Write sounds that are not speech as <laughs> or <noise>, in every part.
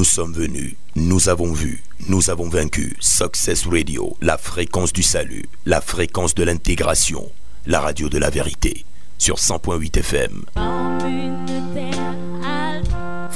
Nous sommes venus, nous avons vu, nous avons vaincu. Success Radio, la fréquence du salut, la fréquence de l'intégration, la radio de la vérité, sur 100.8 FM.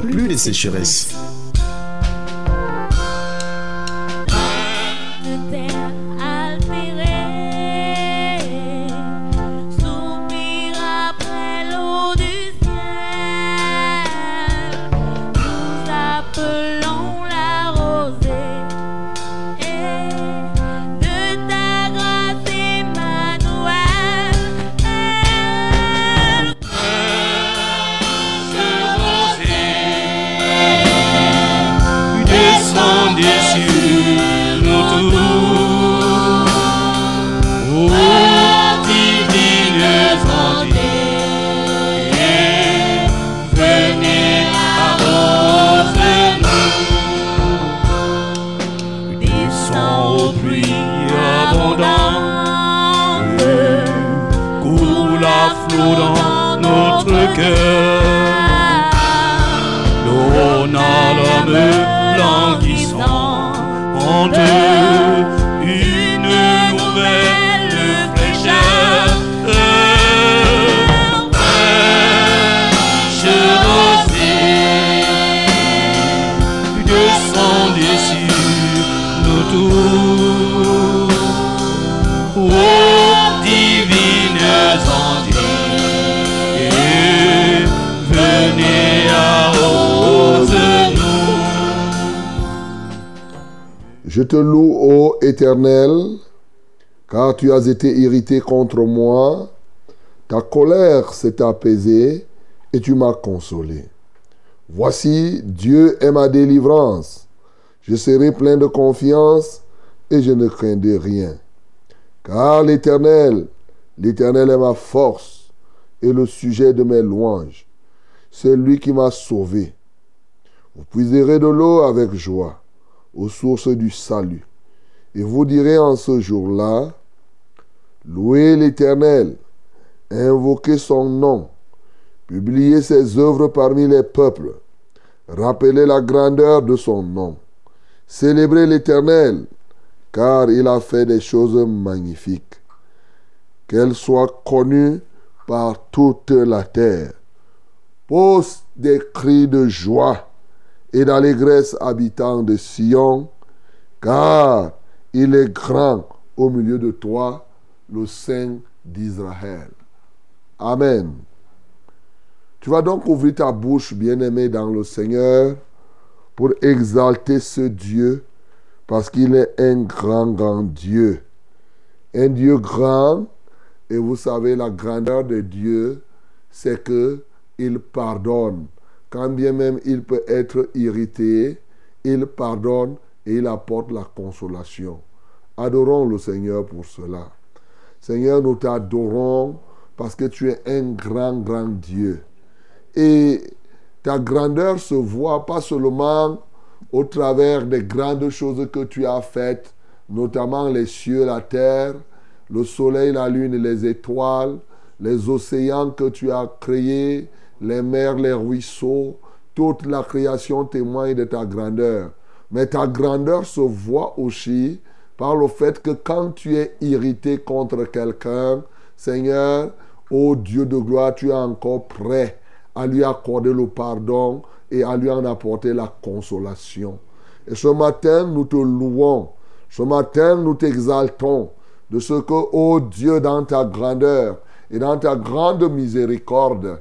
plus de sécheresse. Été irrité contre moi, ta colère s'est apaisée et tu m'as consolé. Voici, Dieu est ma délivrance. Je serai plein de confiance et je ne craindrai rien. Car l'Éternel, l'Éternel est ma force et le sujet de mes louanges. C'est lui qui m'a sauvé. Vous puiserez de l'eau avec joie aux sources du salut. Et vous direz en ce jour-là, louez l'Éternel, invoquez son nom, publiez ses œuvres parmi les peuples, rappelez la grandeur de son nom, célébrez l'Éternel, car il a fait des choses magnifiques. Qu'elle soit connue par toute la terre. Pose des cris de joie et d'allégresse habitant de Sion, car il est grand au milieu de toi, le Saint d'Israël. Amen. Tu vas donc ouvrir ta bouche, bien-aimé dans le Seigneur, pour exalter ce Dieu, parce qu'il est un grand, grand Dieu. Un Dieu grand, et vous savez, la grandeur de Dieu, c'est que il pardonne quand bien même il peut être irrité, il pardonne et il apporte la consolation. Adorons le Seigneur pour cela. Seigneur, nous t'adorons parce que tu es un grand, grand Dieu. Et ta grandeur se voit pas seulement au travers des grandes choses que tu as faites, notamment les cieux, la terre, le soleil, la lune les étoiles, les océans que tu as créés, les mers, les ruisseaux, toute la création témoigne de ta grandeur. Mais ta grandeur se voit aussi par le fait que quand tu es irrité contre quelqu'un, Seigneur, ô Dieu de gloire, tu es encore prêt à lui accorder le pardon et à lui en apporter la consolation. Et ce matin, nous te louons. Ce matin, nous t'exaltons de ce que, ô Dieu, dans ta grandeur et dans ta grande miséricorde,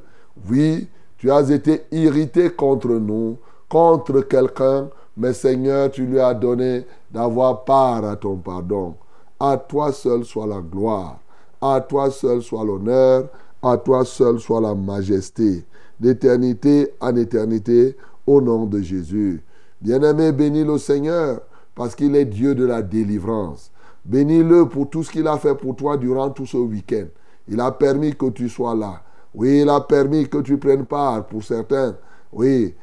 oui, tu as été irrité contre nous, contre quelqu'un, mais Seigneur, tu lui as donné d'avoir part à ton pardon. À toi seul soit la gloire, à toi seul soit l'honneur, à toi seul soit la majesté, d'éternité en éternité, au nom de Jésus. Bien-aimé, bénis le Seigneur parce qu'il est Dieu de la délivrance. Bénis-le pour tout ce qu'il a fait pour toi durant tout ce week-end. Il a permis que tu sois là. Oui, il a permis que tu prennes part pour certains. Oui,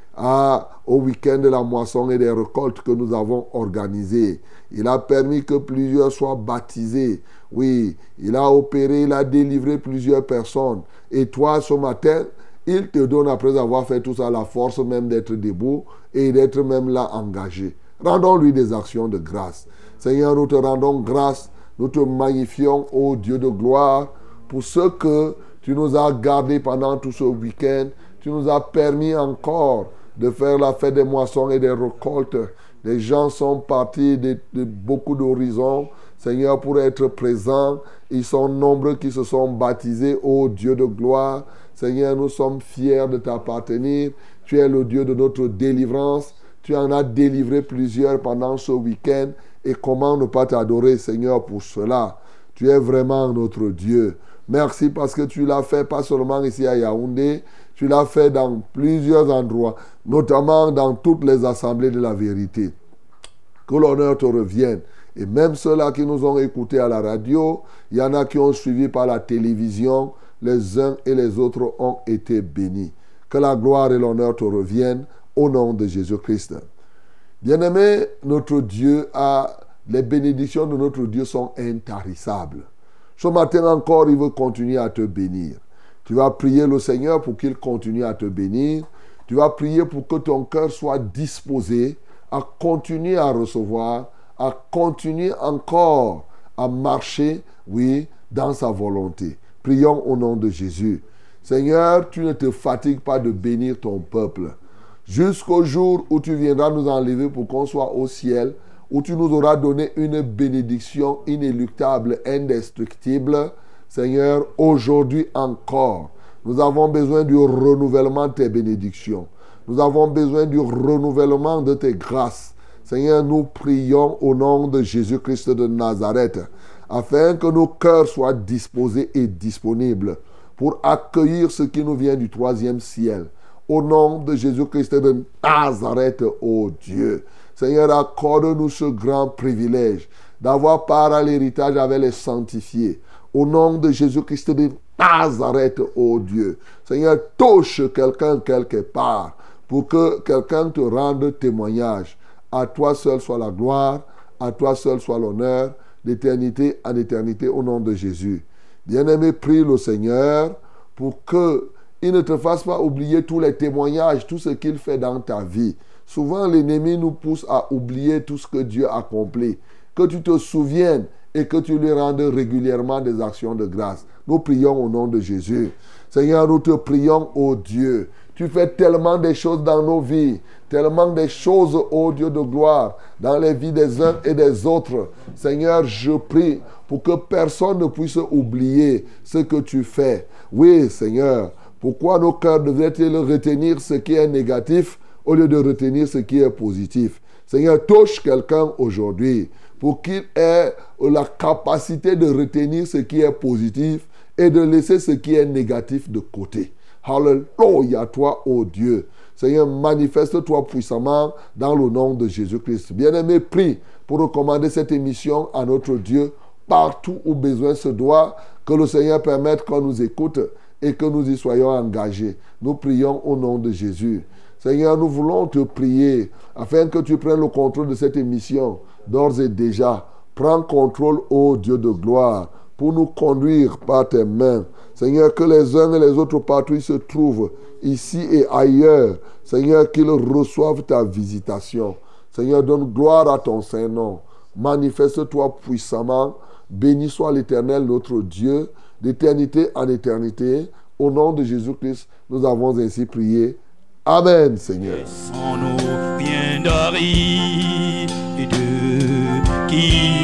au week-end de la moisson et des récoltes que nous avons organisé. Il a permis que plusieurs soient baptisés. Oui, il a opéré, il a délivré plusieurs personnes. Et toi, ce matin, il te donne, après avoir fait tout ça, la force même d'être debout et d'être même là engagé. Rendons-lui des actions de grâce. Seigneur, nous te rendons grâce. Nous te magnifions, ô Dieu de gloire, pour ce que tu nous as gardés pendant tout ce week-end. Tu nous as permis encore de faire la fête des moissons et des récoltes. Les gens sont partis de, beaucoup d'horizons, Seigneur, pour être présents. Ils sont nombreux qui se sont baptisés, ô Dieu de gloire. Seigneur, nous sommes fiers de t'appartenir. Tu es le Dieu de notre délivrance. Tu en as délivré plusieurs pendant ce week-end. Et comment ne pas t'adorer, Seigneur, pour cela? Tu es vraiment notre Dieu. Merci parce que tu l'as fait pas seulement ici à Yaoundé, tu l'as fait dans plusieurs endroits, notamment dans toutes les assemblées de la vérité. Que l'honneur te revienne. Et même ceux-là qui nous ont écoutés à la radio, il y en a qui ont suivi par la télévision, les uns et les autres ont été bénis. Que la gloire et l'honneur te reviennent au nom de Jésus-Christ. Bien-aimé, notre Dieu a, les bénédictions de notre Dieu sont intarissables. Ce matin encore, il veut continuer à te bénir. Tu vas prier le Seigneur pour qu'il continue à te bénir. Tu vas prier pour que ton cœur soit disposé à continuer à recevoir, à continuer encore à marcher, oui, dans sa volonté. Prions au nom de Jésus. Seigneur, tu ne te fatigues pas de bénir ton peuple. Jusqu'au jour où tu viendras nous enlever pour qu'on soit au ciel, où tu nous auras donné une bénédiction inéluctable, indestructible, Seigneur, aujourd'hui encore, nous avons besoin du renouvellement de tes bénédictions. Nous avons besoin du renouvellement de tes grâces. Seigneur, nous prions au nom de Jésus-Christ de Nazareth, afin que nos cœurs soient disposés et disponibles pour accueillir ce qui nous vient du troisième ciel. Au nom de Jésus-Christ de Nazareth, ô Dieu. Seigneur, accorde-nous ce grand privilège d'avoir part à l'héritage avec les sanctifiés au nom de Jésus-Christ de Nazareth, ô Dieu. Seigneur, touche quelqu'un quelque part pour que quelqu'un te rende témoignage. À toi seul soit la gloire, à toi seul soit l'honneur, d'éternité en éternité, au nom de Jésus. Bien-aimé, prie le Seigneur pour que il ne te fasse pas oublier tous les témoignages, tout ce qu'il fait dans ta vie. Souvent, l'ennemi nous pousse à oublier tout ce que Dieu a accompli. Que tu te souviennes et que tu lui rendes régulièrement des actions de grâce. Nous prions au nom de Jésus. Seigneur, nous te prions, ô Dieu. Tu fais tellement de choses dans nos vies, tellement de choses, ô Dieu de gloire, dans les vies des uns et des autres. Seigneur, je prie pour que personne ne puisse oublier ce que tu fais. Oui, Seigneur, pourquoi nos cœurs devraient-ils retenir ce qui est négatif au lieu de retenir ce qui est positif? Seigneur, touche quelqu'un aujourd'hui pour qu'il ait la capacité de retenir ce qui est positif et de laisser ce qui est négatif de côté. Alléluia, toi, ô Dieu. Seigneur, manifeste-toi puissamment dans le nom de Jésus-Christ. Bien-aimé, prie pour recommander cette émission à notre Dieu partout où besoin se doit. Que le Seigneur permette qu'on nous écoute et que nous y soyons engagés. Nous prions au nom de Jésus. Seigneur, nous voulons te prier afin que tu prennes le contrôle de cette émission d'ores et déjà. Prends contrôle, ô Dieu de gloire, pour nous conduire par tes mains. Seigneur, que les uns et les autres partout se trouvent, ici et ailleurs. Seigneur, qu'ils reçoivent ta visitation. Seigneur, donne gloire à ton Saint-Nom. Manifeste-toi puissamment. Béni soit l'Éternel, notre Dieu, d'éternité en éternité. Au nom de Jésus-Christ, nous avons ainsi prié. Amen, Seigneur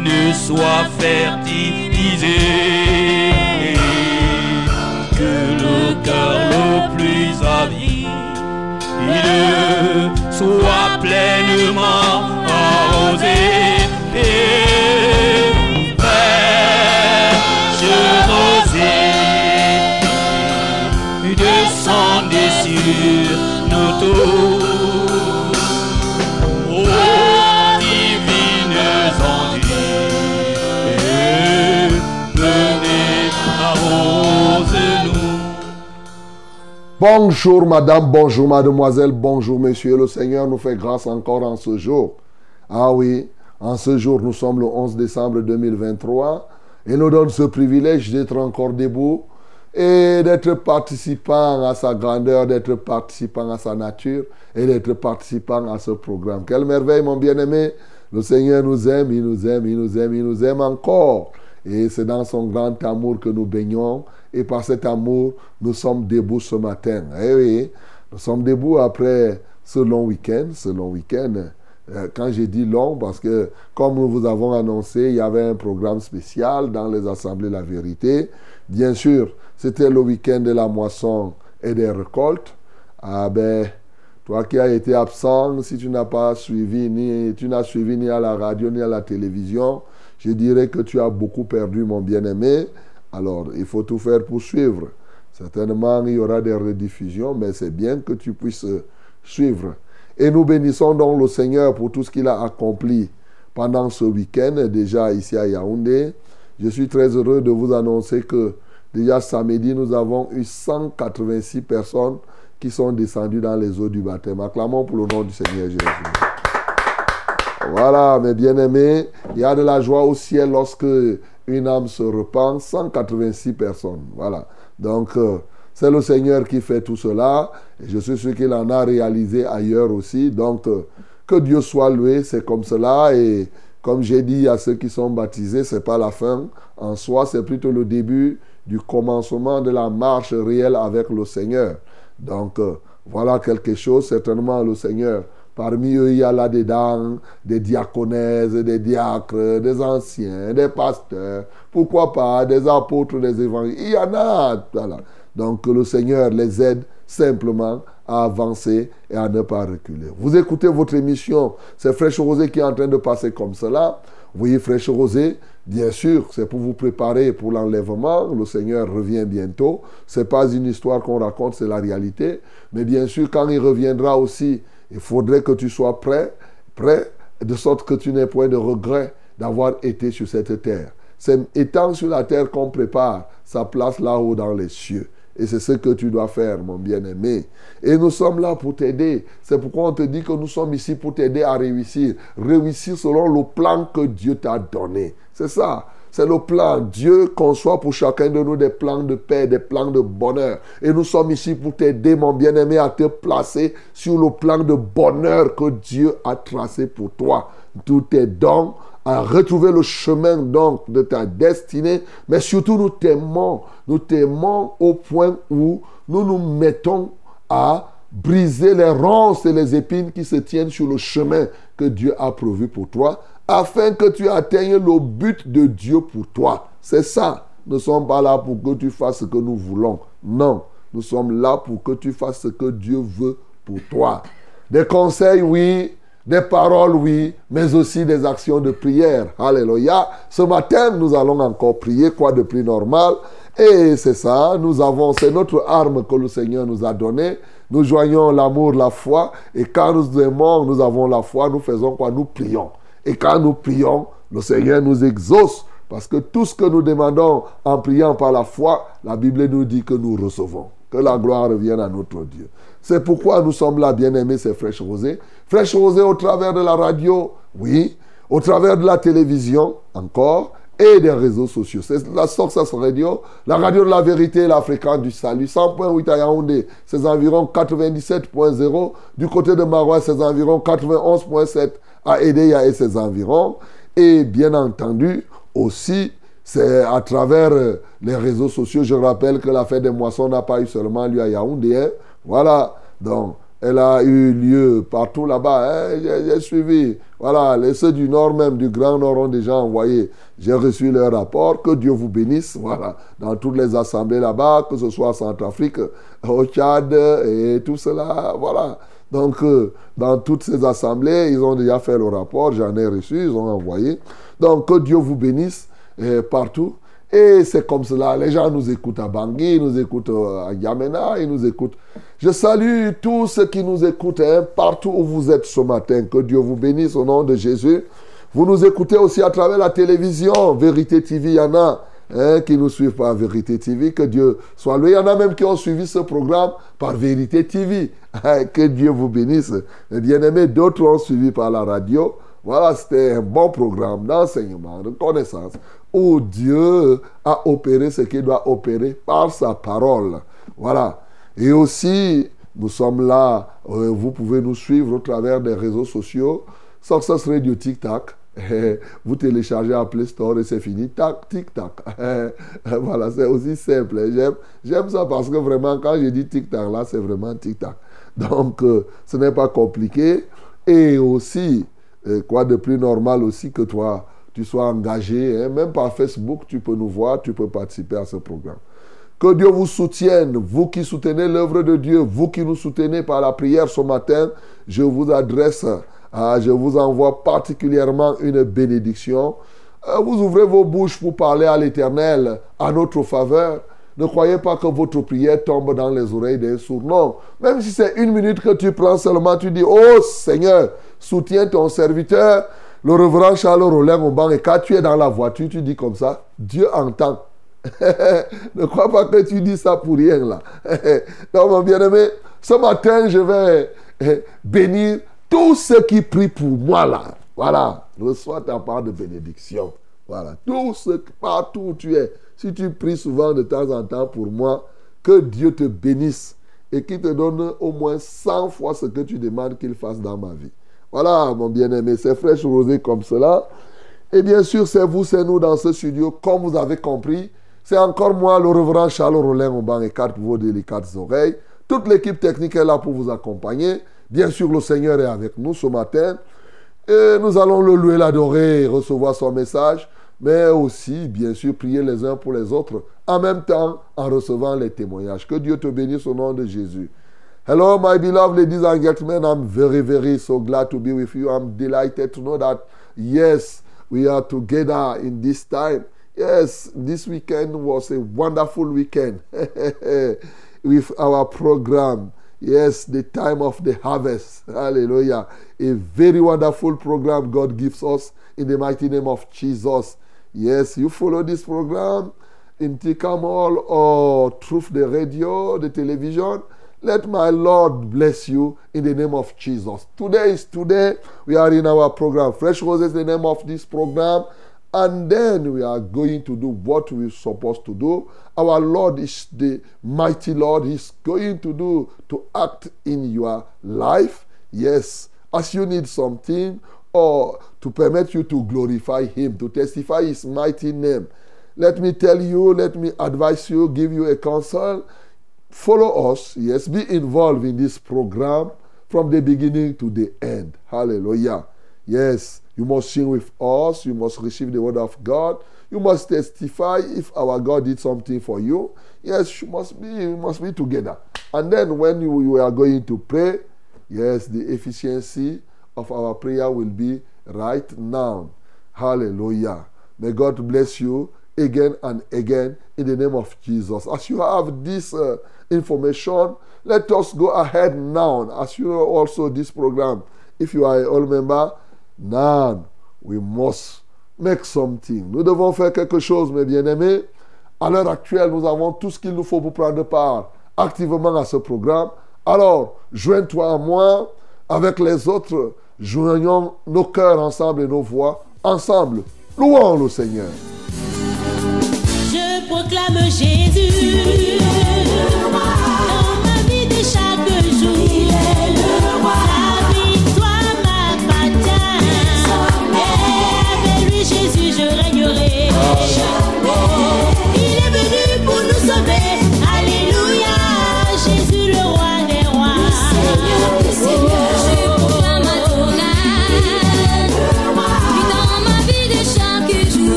ne soit fertilisé. Que le cœur le plus avide soit pleinement arrosé. Bonjour madame, bonjour mademoiselle, bonjour monsieur. Le Seigneur nous fait grâce encore en ce jour. Ah oui, en ce jour, nous sommes le 11 décembre 2023 et nous donne ce privilège d'être encore debout et d'être participant à sa grandeur, d'être participant à sa nature et d'être participant à ce programme. Quelle merveille, mon bien-aimé. Le Seigneur nous aime, il nous aime, il nous aime, il nous aime encore. Et c'est dans son grand amour que nous baignons. Et par cet amour, nous sommes debout ce matin. Eh oui, nous sommes debout après ce long week-end, ce long week-end. Euh, quand j'ai dit long, parce que comme nous vous avons annoncé, il y avait un programme spécial dans les assemblées La Vérité. Bien sûr, c'était le week-end de la moisson et des récoltes. Ah ben, toi qui as été absent, si tu n'as pas suivi, ni tu n'as suivi ni à la radio ni à la télévision, je dirais que tu as beaucoup perdu, mon bien-aimé. Alors, il faut tout faire pour suivre. Certainement, il y aura des rediffusions, mais c'est bien que tu puisses suivre. Et nous bénissons donc le Seigneur pour tout ce qu'il a accompli pendant ce week-end, déjà ici à Yaoundé. Je suis très heureux de vous annoncer que déjà samedi, nous avons eu 186 personnes qui sont descendues dans les eaux du baptême. Acclamons pour le nom du Seigneur Jésus. Voilà, mes bien-aimés, il y a de la joie au ciel lorsque une âme se repent. 186 personnes. Voilà. Donc, euh, c'est le Seigneur qui fait tout cela. Je suis sûr qu'il en a réalisé ailleurs aussi. Donc, euh, que Dieu soit loué, c'est comme cela. Et comme j'ai dit à ceux qui sont baptisés, ce n'est pas la fin en soi, c'est plutôt le début du commencement de la marche réelle avec le Seigneur. Donc, euh, voilà quelque chose. Certainement, le Seigneur Parmi eux, il y a là-dedans des diaconesses, des diacres, des anciens, des pasteurs, pourquoi pas des apôtres, des évangélistes. Il y en a. Voilà. Donc le Seigneur les aide simplement à avancer et à ne pas reculer. Vous écoutez votre émission, c'est Fraîche Rosée qui est en train de passer comme cela. Vous voyez, Fraîche Rosée, bien sûr, c'est pour vous préparer pour l'enlèvement. Le Seigneur revient bientôt. Ce n'est pas une histoire qu'on raconte, c'est la réalité. Mais bien sûr, quand il reviendra aussi, il faudrait que tu sois prêt, prêt, de sorte que tu n'aies point de regret d'avoir été sur cette terre. C'est étant sur la terre qu'on prépare sa place là-haut dans les cieux. Et c'est ce que tu dois faire, mon bien-aimé. Et nous sommes là pour t'aider. C'est pourquoi on te dit que nous sommes ici pour t'aider à réussir. Réussir selon le plan que Dieu t'a donné. C'est ça. C'est le plan. Dieu conçoit pour chacun de nous des plans de paix, des plans de bonheur. Et nous sommes ici pour t'aider, mon bien-aimé, à te placer sur le plan de bonheur que Dieu a tracé pour toi. Tout est donc à retrouver le chemin donc de ta destinée, mais surtout nous t'aimons, nous t'aimons au point où nous nous mettons à briser les ronces et les épines qui se tiennent sur le chemin que Dieu a prévu pour toi afin que tu atteignes le but de Dieu pour toi. C'est ça. Nous ne sommes pas là pour que tu fasses ce que nous voulons. Non, nous sommes là pour que tu fasses ce que Dieu veut pour toi. Des conseils, oui. Des paroles, oui, mais aussi des actions de prière. Alléluia. Ce matin, nous allons encore prier, quoi de plus normal? Et c'est ça, nous avons, c'est notre arme que le Seigneur nous a donnée. Nous joignons l'amour, la foi. Et quand nous aimons, nous avons la foi, nous faisons quoi? Nous prions. Et quand nous prions, le Seigneur nous exauce. Parce que tout ce que nous demandons en priant par la foi, la Bible nous dit que nous recevons. Que la gloire revienne à notre Dieu. C'est pourquoi nous sommes là, bien-aimés, c'est Fraîche Rosée. Fraîche Rosée au travers de la radio, oui. Au travers de la télévision, encore. Et des réseaux sociaux. C'est la Success Radio, la radio de la vérité, la fréquence du salut. 100.8 à Yaoundé, c'est environ 97.0. Du côté de Marois, c'est environ 91.7 à Edeya et ses environs. Et bien entendu, aussi, c'est à travers euh, les réseaux sociaux. Je rappelle que la fête des moissons n'a pas eu seulement lieu à Yaoundé. Hein. Voilà. Donc, elle a eu lieu partout là-bas. Hein. J'ai suivi. Voilà, les ceux du Nord même, du Grand Nord ont déjà envoyé. J'ai reçu leur rapport. Que Dieu vous bénisse. Voilà, dans toutes les assemblées là-bas, que ce soit en Centrafrique, au Tchad et tout cela. Voilà. Donc, euh, dans toutes ces assemblées, ils ont déjà fait le rapport, j'en ai reçu, ils ont envoyé. Donc, que Dieu vous bénisse euh, partout. Et c'est comme cela. Les gens nous écoutent à Bangui, ils nous écoutent euh, à Yamena, ils nous écoutent. Je salue tous ceux qui nous écoutent hein, partout où vous êtes ce matin. Que Dieu vous bénisse au nom de Jésus. Vous nous écoutez aussi à travers la télévision. Vérité TV, il y en a. hein, qui nous suivent par Vérité TV. Que Dieu soit loué. Il y en a même qui ont suivi ce programme par Vérité TV. <laughs> Que Dieu vous bénisse. Et bien aimé, d'autres ont suivi par la radio. Voilà, c'était un bon programme d'enseignement, de connaissance, où Dieu a opéré ce qu'il doit opérer par sa parole. Voilà. Et aussi, nous sommes là, euh, vous pouvez nous suivre au travers des réseaux sociaux. Success Radio TikTok. <laughs> Vous téléchargez à Play Store et c'est fini. Tac, tic, tac. <laughs> voilà, c'est aussi simple. J'aime ça parce que vraiment, quand je dis tic tac, là, c'est vraiment tic tac. Donc, euh, ce n'est pas compliqué. Et aussi, euh, quoi de plus normal aussi que toi, tu sois engagé, hein, même par Facebook, tu peux nous voir, tu peux participer à ce programme. Que Dieu vous soutienne, vous qui soutenez l'œuvre de Dieu, vous qui nous soutenez par la prière ce matin, je vous adresse ah, je vous envoie particulièrement une bénédiction. Euh, vous ouvrez vos bouches pour parler à l'Éternel à notre faveur. Ne croyez pas que votre prière tombe dans les oreilles d'un sourd. Non. Même si c'est une minute que tu prends seulement, tu dis, oh Seigneur, soutiens ton serviteur. Le reverend Charles Rollin au banc, et quand tu es dans la voiture, tu dis comme ça, Dieu entend. <laughs> ne crois pas que tu dis ça pour rien là. <laughs> non, mon bien-aimé, ce matin, je vais eh, bénir tous ceux qui prient pour moi là, voilà, reçois ta part de bénédiction. Voilà, tous ceux, partout où tu es, si tu pries souvent de temps en temps pour moi, que Dieu te bénisse et qu'il te donne au moins 100 fois ce que tu demandes qu'il fasse dans ma vie. Voilà, mon bien-aimé, c'est fraîche rosée comme cela. Et bien sûr, c'est vous, c'est nous dans ce studio, comme vous avez compris. C'est encore moi, le reverend Charles Rollin au banc et quatre vos délicates oreilles. Toute l'équipe technique est là pour vous accompagner. Bien sûr, le Seigneur est avec nous ce matin. Et nous allons le louer, l'adorer, recevoir son message, mais aussi, bien sûr, prier les uns pour les autres, en même temps en recevant les témoignages. Que Dieu te bénisse au nom de Jésus. Hello, my beloved ladies and gentlemen. I'm very, very so glad to be with you. I'm delighted to know that, yes, we are together in this time. Yes, this weekend was a wonderful weekend <laughs> with our program. Yes, the time of the harvest. <laughs> Hallelujah. A very wonderful program God gives us in the mighty name of Jesus. Yes, you follow this program in Tikamol or through the radio, the television. Let my Lord bless you in the name of Jesus. Today is today. We are in our program. Fresh Roses, the name of this program. And then we are going to do what we're supposed to do. Our Lord is the mighty Lord. He's going to do to act in your life. Yes, as you need something or to permit you to glorify Him, to testify His mighty name. Let me tell you, let me advise you, give you a counsel. Follow us, yes, be involved in this program from the beginning to the end. Hallelujah. Yes, you must sing with us. You must receive the word of God. You must testify if our God did something for you. Yes, you must be, you must be together. And then when you, you are going to pray, yes, the efficiency of our prayer will be right now. Hallelujah. May God bless you again and again in the name of Jesus. As you have this uh, information, let us go ahead now. As you also this program, if you are a old member, now we must make something. Nous devons faire quelque chose, mes bien-aimés. À l'heure actuelle, nous avons tout ce qu'il nous faut pour prendre part activement à ce programme. Alors, joins-toi à moi avec les autres. Joignons nos cœurs ensemble et nos voix ensemble. Louons le Seigneur. Je proclame Jésus.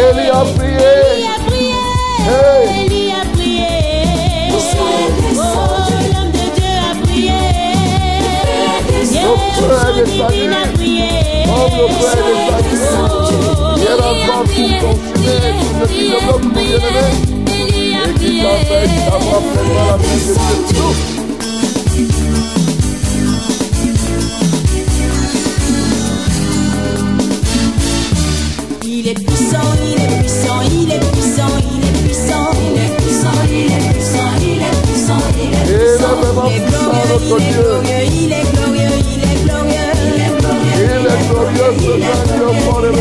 Élie a prié. Élie a prié, prié. Oh, l'homme de Dieu a prié. Notre frère est divine a prié. le frère et les sacrés. Hier encore, tout consumé, tout ce qui développe mon bien-aimé. Et qui t'empêche d'avoir pleinement la vie de Dieu. Est puissant, il est puissant, il est puissant, il est puissant, il est puissant, il est puissant, il est Et puissant. le vraiment Il est glorieux, il est glorieux, il est glorieux, il est glorieux, il est Il est glorieux,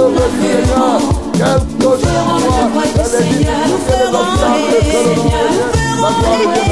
sauve du Seigneur. Quel projet de moi, elle est dit, nous ferons les signes, nous ferons les signes,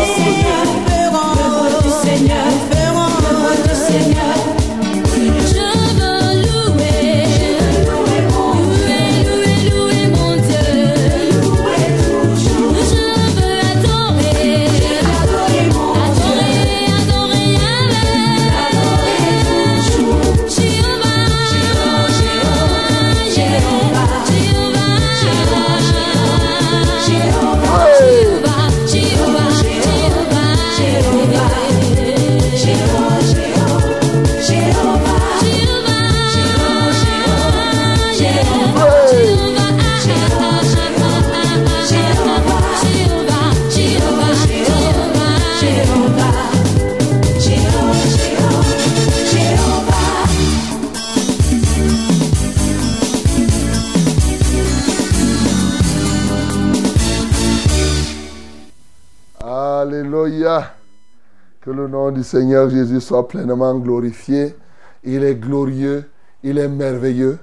le nom du Seigneur Jésus soit pleinement glorifié. Il est glorieux, il est merveilleux.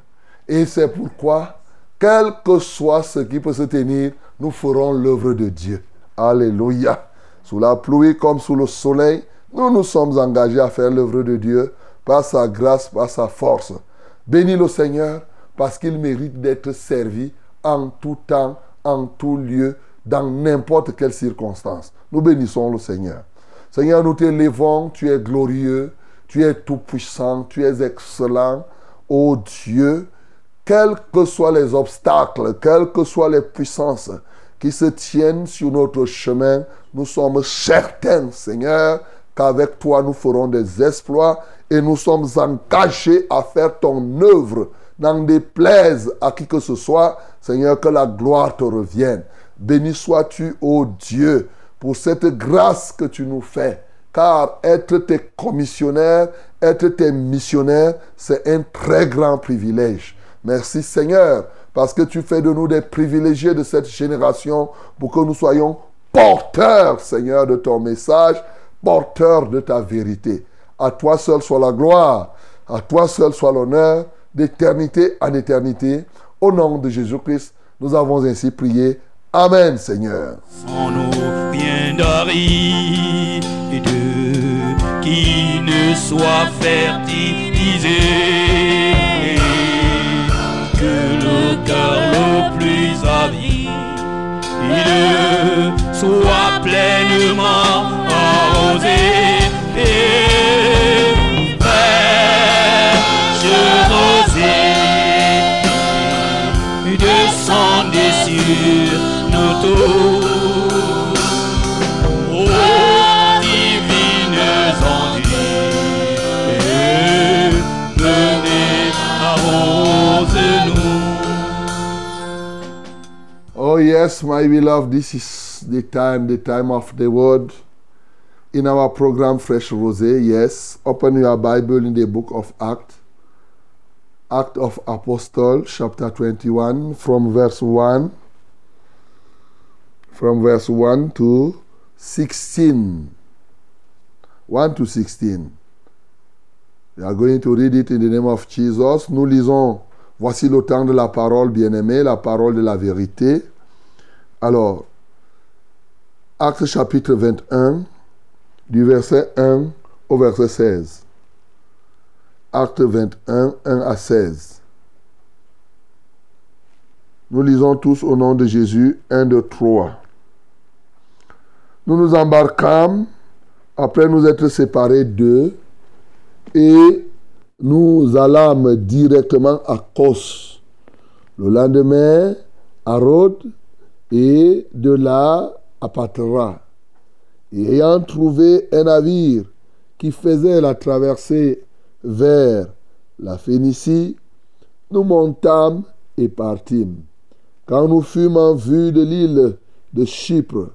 Et c'est pourquoi, quel que soit ce qui peut se tenir, nous ferons l'œuvre de Dieu. Alléluia. Sous la pluie comme sous le soleil, nous nous sommes engagés à faire l'œuvre de Dieu par sa grâce, par sa force. Bénis le Seigneur parce qu'il mérite d'être servi en tout temps, en tout lieu, dans n'importe quelle circonstance. Nous bénissons le Seigneur. Seigneur, nous t'élévons, tu es glorieux, tu es tout-puissant, tu es excellent. Ô Dieu, quels que soient les obstacles, quelles que soient les puissances qui se tiennent sur notre chemin, nous sommes certains, Seigneur, qu'avec toi nous ferons des exploits et nous sommes engagés à faire ton œuvre. N'en déplaise à qui que ce soit, Seigneur, que la gloire te revienne. Béni sois-tu, ô Dieu, pour cette grâce que tu nous fais. Car être tes commissionnaires, être tes missionnaires, c'est un très grand privilège. Merci Seigneur, parce que tu fais de nous des privilégiés de cette génération pour que nous soyons porteurs, Seigneur, de ton message, porteurs de ta vérité. À toi seul soit la gloire, à toi seul soit l'honneur, d'éternité en éternité. Au nom de Jésus-Christ, nous avons ainsi prié. Amen, Seigneur. sans nous rien d'aride qui ne soit fertilisé que le cœur le plus avide soit pleinement arrosé Oh, yes, my beloved, this is the time, the time of the word. In our program, Fresh Rosé, yes, open your Bible in the book of Acts, Act of Apostle, chapter 21, from verse 1 From verse 1 to 16. 1 to 16. We are going to read it in the name of Jesus. Nous lisons, voici le temps de la parole, bien-aimé, la parole de la vérité. Alors, Acte chapitre 21, du verset 1 au verset 16. Acte 21, 1 à 16. Nous lisons tous au nom de Jésus 1, 2, 3. Nous nous embarquâmes après nous être séparés d'eux et nous allâmes directement à Kos. Le lendemain, à Rhodes et de là à Patra. Et ayant trouvé un navire qui faisait la traversée vers la Phénicie, nous montâmes et partîmes. Quand nous fûmes en vue de l'île de Chypre,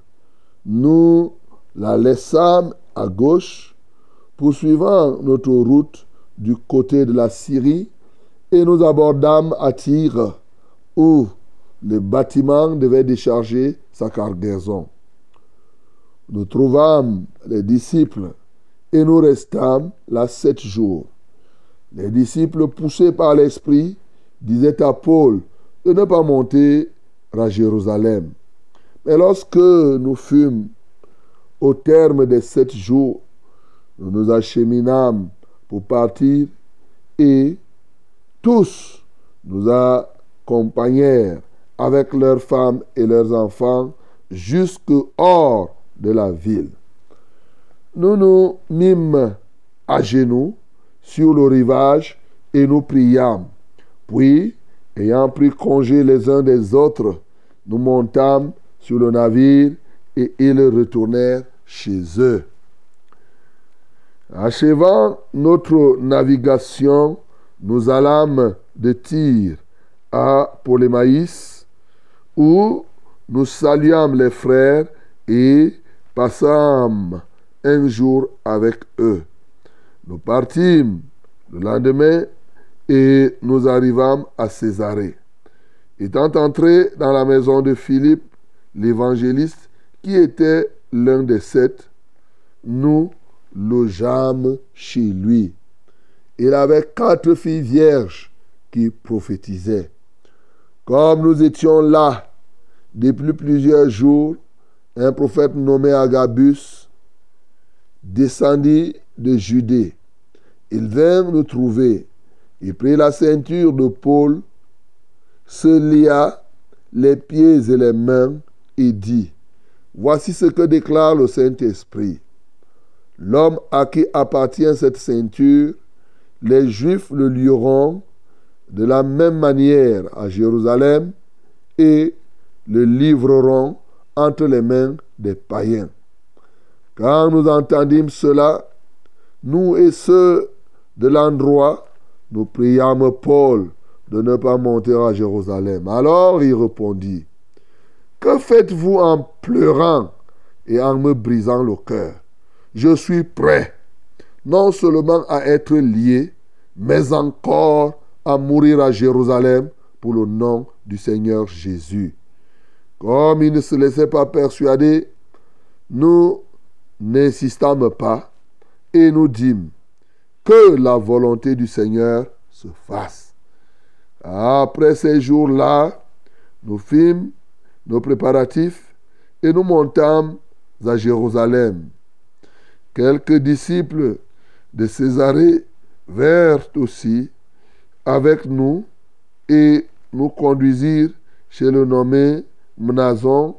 nous la laissâmes à gauche, poursuivant notre route du côté de la Syrie, et nous abordâmes à Tyr, où le bâtiment devait décharger sa cargaison. Nous trouvâmes les disciples et nous restâmes là sept jours. Les disciples, poussés par l'Esprit, disaient à Paul de ne pas monter à Jérusalem. Mais lorsque nous fûmes au terme des sept jours, nous nous acheminâmes pour partir et tous nous accompagnèrent avec leurs femmes et leurs enfants jusque hors de la ville. Nous nous mîmes à genoux sur le rivage et nous priâmes. Puis, ayant pris congé les uns des autres, nous montâmes sur le navire et ils retournèrent chez eux. Achevant notre navigation, nous allâmes de Tyr à Polémaïs, où nous saluâmes les frères et passâmes un jour avec eux. Nous partîmes le lendemain et nous arrivâmes à Césarée. Étant entrés dans la maison de Philippe, l'évangéliste, qui était l'un des sept, nous logeâmes chez lui. Il avait quatre filles vierges qui prophétisaient. Comme nous étions là depuis plusieurs jours, un prophète nommé Agabus descendit de Judée. Il vint nous trouver. Il prit la ceinture de Paul, se lia les pieds et les mains et dit, Voici ce que déclare le Saint-Esprit. L'homme à qui appartient cette ceinture, les Juifs le lieront de la même manière à Jérusalem et le livreront entre les mains des païens. Quand nous entendîmes cela, nous et ceux de l'endroit, nous priâmes Paul de ne pas monter à Jérusalem. Alors il répondit, Que faites-vous en pleurant et en me brisant le cœur? Je suis prêt, non seulement à être lié, mais encore à mourir à Jérusalem pour le nom du Seigneur Jésus. Comme il ne se laissait pas persuader, nous n'insistâmes pas et nous dîmes que la volonté du Seigneur se fasse. Après ces jours-là, nous fîmes nos préparatifs et nous montâmes à Jérusalem. Quelques disciples de Césarée vinrent aussi avec nous et nous conduisirent chez le nommé Mnason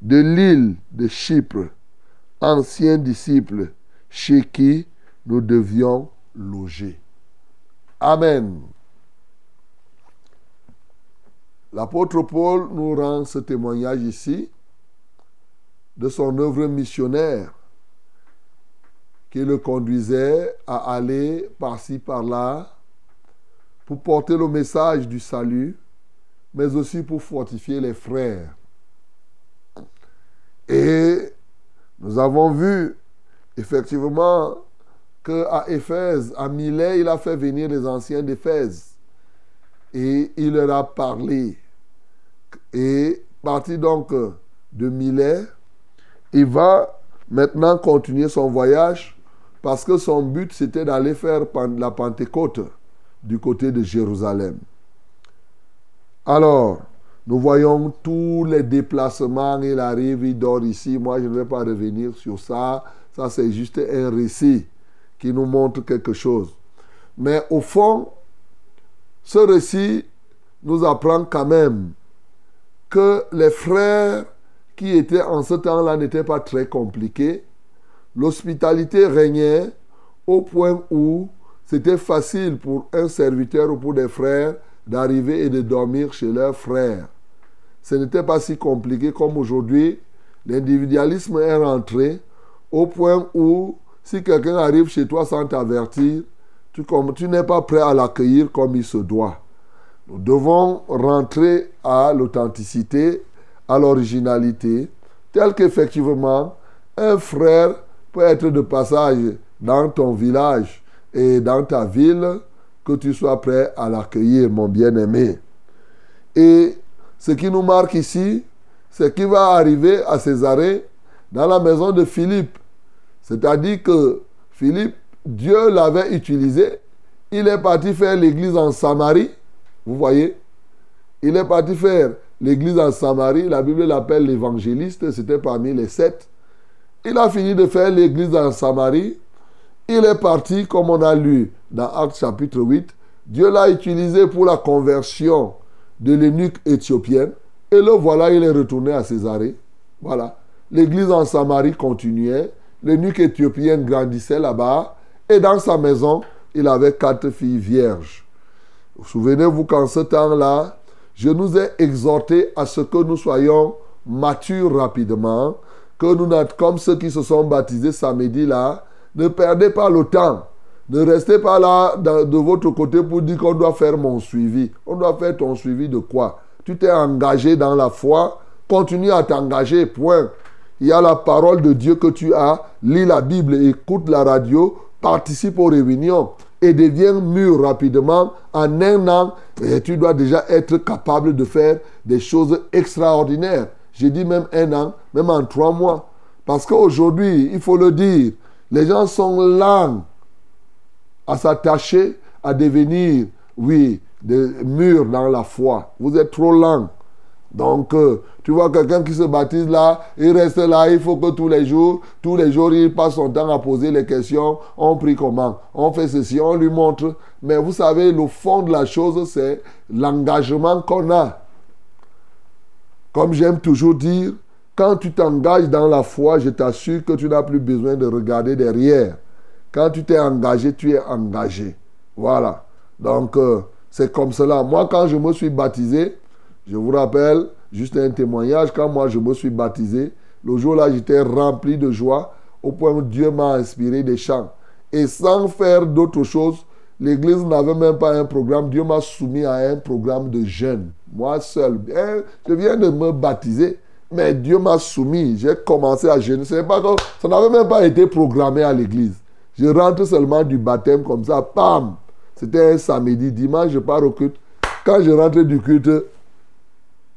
de l'île de Chypre, ancien disciple chez qui nous devions loger. Amen. L'apôtre Paul nous rend ce témoignage ici de son œuvre missionnaire qui le conduisait à aller par-ci, par-là pour porter le message du salut, mais aussi pour fortifier les frères. Et nous avons vu effectivement qu'à Éphèse, à Milet, il a fait venir les anciens d'Éphèse. Et il leur a parlé. Et parti donc de Milet, il va maintenant continuer son voyage parce que son but c'était d'aller faire la Pentecôte du côté de Jérusalem. Alors, nous voyons tous les déplacements. Il arrive, il dort ici. Moi, je ne vais pas revenir sur ça. Ça, c'est juste un récit qui nous montre quelque chose. Mais au fond, ce récit nous apprend quand même que les frères qui étaient en ce temps-là n'étaient pas très compliqués. L'hospitalité régnait au point où c'était facile pour un serviteur ou pour des frères d'arriver et de dormir chez leurs frères. Ce n'était pas si compliqué comme aujourd'hui. L'individualisme est rentré au point où si quelqu'un arrive chez toi sans t'avertir, tu, n'es pas prêt à l'accueillir comme il se doit. Nous devons rentrer à l'authenticité, à l'originalité, tel qu'effectivement, un frère peut être de passage dans ton village et dans ta ville, que tu sois prêt à l'accueillir, mon bien-aimé. Et ce qui nous marque ici, c'est qu'il va arriver à Césarée dans la maison de Philippe. C'est-à-dire que Philippe, Dieu l'avait utilisé. Il est parti faire l'église en Samarie. Vous voyez? Il est parti faire l'église en Samarie. La Bible l'appelle l'évangéliste. C'était parmi les sept. Il a fini de faire l'église en Samarie. Il est parti, comme on a lu dans Actes chapitre 8. Dieu l'a utilisé pour la conversion de l'eunuque éthiopienne. Et le voilà, il est retourné à Césarée. Voilà. L'église en Samarie continuait. L'eunuque éthiopienne grandissait là-bas. Et dans sa maison, il avait quatre filles vierges. Souvenez-vous qu'en ce temps-là, je nous ai exhortés à ce que nous soyons matures rapidement, que nous, comme ceux qui se sont baptisés samedi là, ne perdez pas le temps. Ne restez pas là de votre côté pour dire qu'on doit faire mon suivi. On doit faire ton suivi de quoi? Tu t'es engagé dans la foi, continue à t'engager, point. Il y a la parole de Dieu que tu as, lis la Bible, écoute la radio, participe aux réunions et deviens mûr rapidement. En un an, et tu dois déjà être capable de faire des choses extraordinaires. J'ai dit même un an, même en trois mois. Parce qu'aujourd'hui, il faut le dire, les gens sont lents à s'attacher, à devenir, oui, des murs dans la foi. Vous êtes trop lents. Donc, euh, tu vois quelqu'un qui se baptise là, il reste là, il faut que tous les jours, tous les jours, il passe son temps à poser les questions. On prie comment? On fait ceci, on lui montre. Mais vous savez, le fond de la chose, c'est l'engagement qu'on a. Comme j'aime toujours dire, quand tu t'engages dans la foi, je t'assure que tu n'as plus besoin de regarder derrière. Quand tu t'es engagé, tu es engagé. Voilà. Donc, euh, c'est comme cela. Moi, quand je me suis baptisé, je vous rappelle, juste un témoignage, quand moi je me suis baptisé, le jour-là, j'étais rempli de joie au point où Dieu m'a inspiré des chants. Et sans faire d'autre chose, l'église n'avait même pas un programme. Dieu m'a soumis à un programme de jeûne. Moi seul. Hein, je viens de me baptiser. Mais Dieu m'a soumis. J'ai commencé à jeûner. Pas ça n'avait même pas été programmé à l'église. Je rentre seulement du baptême comme ça. Pam! C'était un samedi. Dimanche, je pars au culte. Quand je rentre du culte,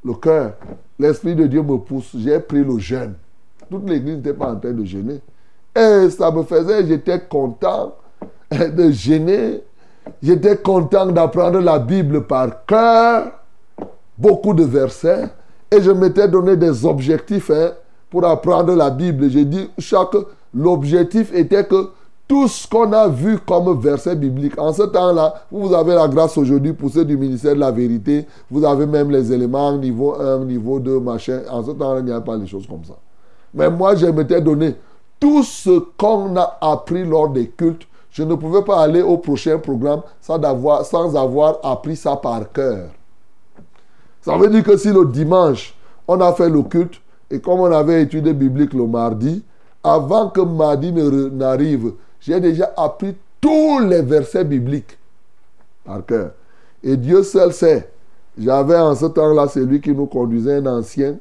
le cœur, l'Esprit de Dieu me pousse. J'ai pris le jeûne. Toute l'église n'était pas en train de jeûner. Et ça me faisait, j'étais content de jeûner. J'étais content d'apprendre la Bible par cœur. Beaucoup de versets. Et je m'étais donné des objectifs hein, pour apprendre la Bible. J'ai dit, chaque, l'objectif était que tout ce qu'on a vu comme verset biblique, en ce temps-là, vous avez la grâce aujourd'hui pour ceux du ministère de la vérité, vous avez même les éléments niveau 1, niveau 2, machin. En ce temps-là, il n'y a pas les choses comme ça. Mais moi, je m'étais donné tout ce qu'on a appris lors des cultes. Je ne pouvais pas aller au prochain programme sans avoir, sans avoir appris ça par cœur. Ça veut dire que si le dimanche, on a fait le culte, et comme on avait étudié biblique le mardi, avant que mardi n'arrive, j'ai déjà appris tous les versets bibliques par cœur. Et Dieu seul sait. J'avais en ce temps-là celui qui nous conduisait, un ancien,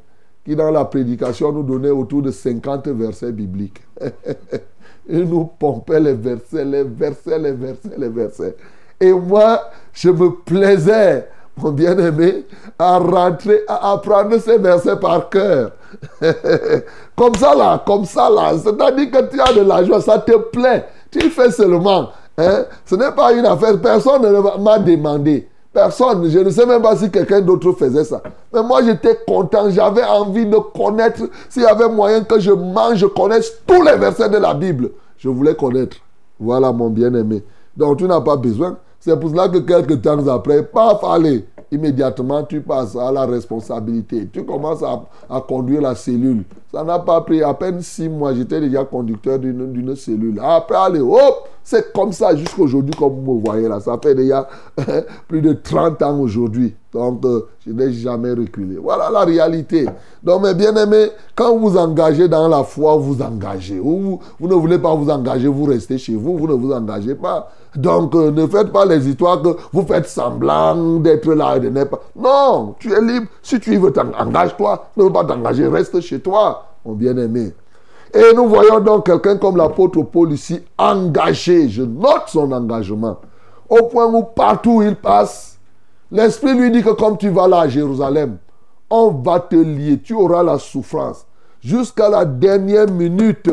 qui dans la prédication nous donnait autour de 50 versets bibliques. <laughs> Il nous pompait les versets, les versets, les versets, les versets. Et moi, je me plaisais, mon bien-aimé, à rentrer, à apprendre ces versets par cœur. <laughs> comme ça là, comme ça là. C'est-à-dire que tu as de la joie, ça te plaît. Tu fais seulement. Hein? Ce n'est pas une affaire. Personne ne m'a demandé. Personne. Je ne sais même pas si quelqu'un d'autre faisait ça. Mais moi, j'étais content. J'avais envie de connaître. S'il y avait moyen que je mange, je connaisse tous les versets de la Bible. Je voulais connaître. Voilà mon bien-aimé. Donc, tu n'as pas besoin. C'est pour cela que quelques temps après, paf, allez, immédiatement, tu passes à la responsabilité. Tu commences à, conduire la cellule. Ça n'a pas pris à peine six mois. J'étais déjà conducteur d'une cellule. Après, allez, hop, c'est comme ça jusqu'à aujourd'hui, comme vous me voyez là. Ça fait déjà <laughs> plus de 30 ans aujourd'hui. Donc, euh, je n'ai jamais reculé. Voilà la réalité. Donc, mes bien-aimés, quand vous engagez dans la foi, vous engagez. Ou vous, vous ne voulez pas vous engager, vous restez chez vous, vous ne vous engagez pas. Donc, euh, ne faites pas les histoires que vous faites semblant d'être là et de n'être pas. Non, tu es libre. Si tu veux, engage-toi. Ne veux pas t'engager, reste chez toi, mon bien-aimé. Et nous voyons donc quelqu'un comme l'apôtre Paul ici engagé. Je note son engagement. Au point où partout où il passe, l'Esprit lui dit que comme tu vas là à Jérusalem, on va te lier. Tu auras la souffrance. Jusqu'à la dernière minute,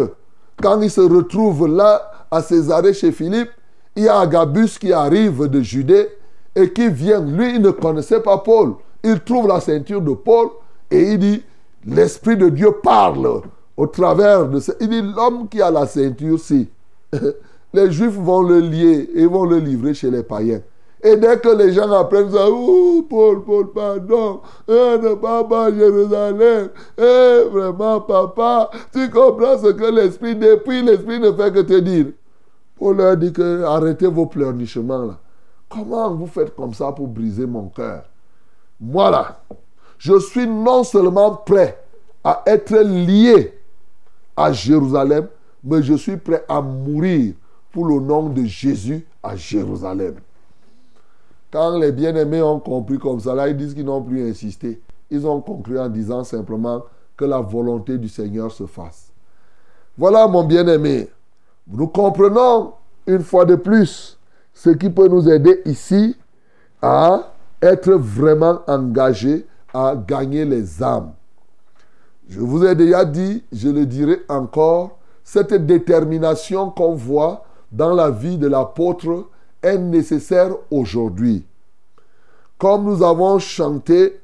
quand il se retrouve là à Césarée chez Philippe, il y a Agabus qui arrive de Judée et qui vient. Lui, il ne connaissait pas Paul. Il trouve la ceinture de Paul et il dit, l'Esprit de Dieu parle au travers de ce... Il dit, l'homme qui a la ceinture, si. <laughs> les Juifs vont le lier et vont le livrer chez les païens. Et dès que les gens apprennent ça, ouh, Paul, Paul, pardon, eh, ne pas pas Jérusalem, eh, vraiment, papa, tu comprends ce que l'Esprit, depuis l'Esprit ne fait que te dire. Paul leur dit que arrêtez vos pleurnichements là. Comment vous faites comme ça pour briser mon cœur? Moi là, je suis non seulement prêt à être lié à Jérusalem, mais je suis prêt à mourir pour le nom de Jésus à Jérusalem. Quand les bien-aimés ont compris comme ça, là, ils disent qu'ils n'ont plus insisté. Ils ont conclu en disant simplement que la volonté du Seigneur se fasse. Voilà, mon bien-aimé. Nous comprenons une fois de plus ce qui peut nous aider ici à être vraiment engagés à gagner les âmes. Je vous ai déjà dit, je le dirai encore, cette détermination qu'on voit dans la vie de l'apôtre est nécessaire aujourd'hui. Comme nous avons chanté,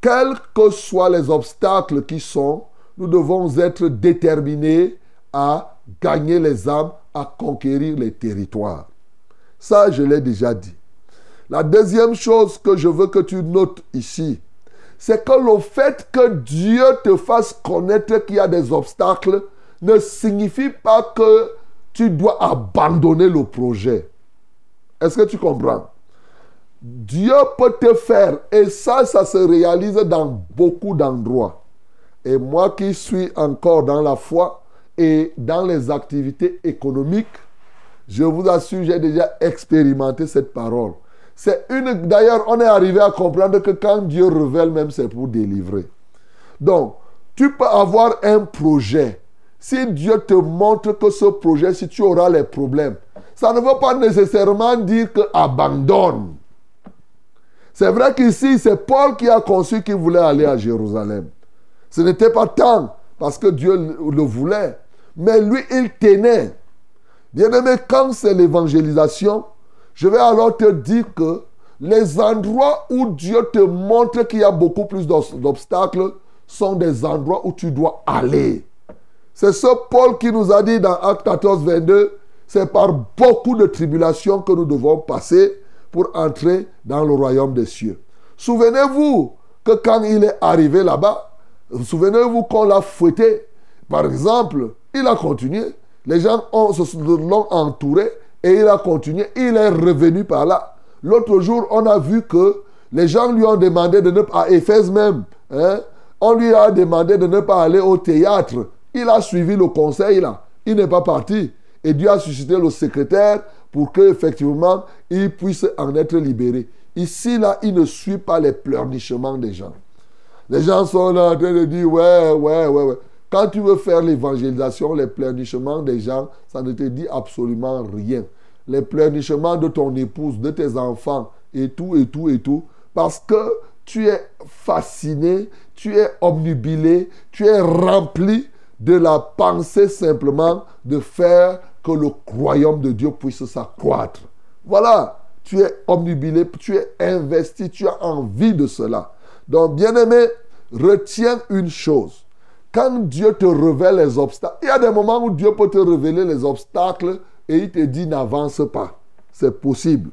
quels que soient les obstacles qui sont, nous devons être déterminés à gagner les âmes, à conquérir les territoires. Ça, je l'ai déjà dit. La deuxième chose que je veux que tu notes ici, c'est que le fait que Dieu te fasse connaître qu'il y a des obstacles ne signifie pas que tu dois abandonner le projet. Est-ce que tu comprends? Dieu peut te faire, et ça, ça se réalise dans beaucoup d'endroits. Et moi qui suis encore dans la foi et dans les activités économiques, je vous assure, j'ai déjà expérimenté cette parole. C'est une. D'ailleurs, on est arrivé à comprendre que quand Dieu révèle, même c'est pour délivrer. Donc, tu peux avoir un projet. Si Dieu te montre que ce projet, si tu auras les problèmes, ça ne veut pas nécessairement dire que abandonne. C'est vrai qu'ici, c'est Paul qui a conçu qu'il voulait aller à Jérusalem. Ce n'était pas tant parce que Dieu le voulait, mais lui, il tenait. Bien aimé, quand c'est l'évangélisation, je vais alors te dire que les endroits où Dieu te montre qu'il y a beaucoup plus d'obstacles sont des endroits où tu dois aller. C'est ce Paul qui nous a dit dans Acte 14, 22, c'est par beaucoup de tribulations que nous devons passer pour entrer dans le royaume des cieux. Souvenez-vous que quand il est arrivé là-bas, souvenez-vous qu'on l'a fouetté. Par exemple, il a continué. Les gens l'ont entouré et il a continué. Il est revenu par là. L'autre jour, on a vu que les gens lui ont demandé de ne pas, à Éphèse même, hein, on lui a demandé de ne pas aller au théâtre. Il a suivi le conseil là. Il n'est pas parti. Et Dieu a suscité le secrétaire pour qu'effectivement, il puisse en être libéré. Ici, là, il ne suit pas les pleurnichements des gens. Les gens sont là en train de dire, ouais, ouais, ouais, ouais. Quand tu veux faire l'évangélisation, les pleurnichements des gens, ça ne te dit absolument rien. Les pleurnichements de ton épouse, de tes enfants, et tout, et tout, et tout. Parce que tu es fasciné, tu es omnubilé, tu es rempli de la pensée simplement de faire que le royaume de Dieu puisse s'accroître. Voilà, tu es omnubilé, tu es investi, tu as envie de cela. Donc, bien-aimé, retiens une chose. Quand Dieu te révèle les obstacles, il y a des moments où Dieu peut te révéler les obstacles et il te dit n'avance pas. C'est possible.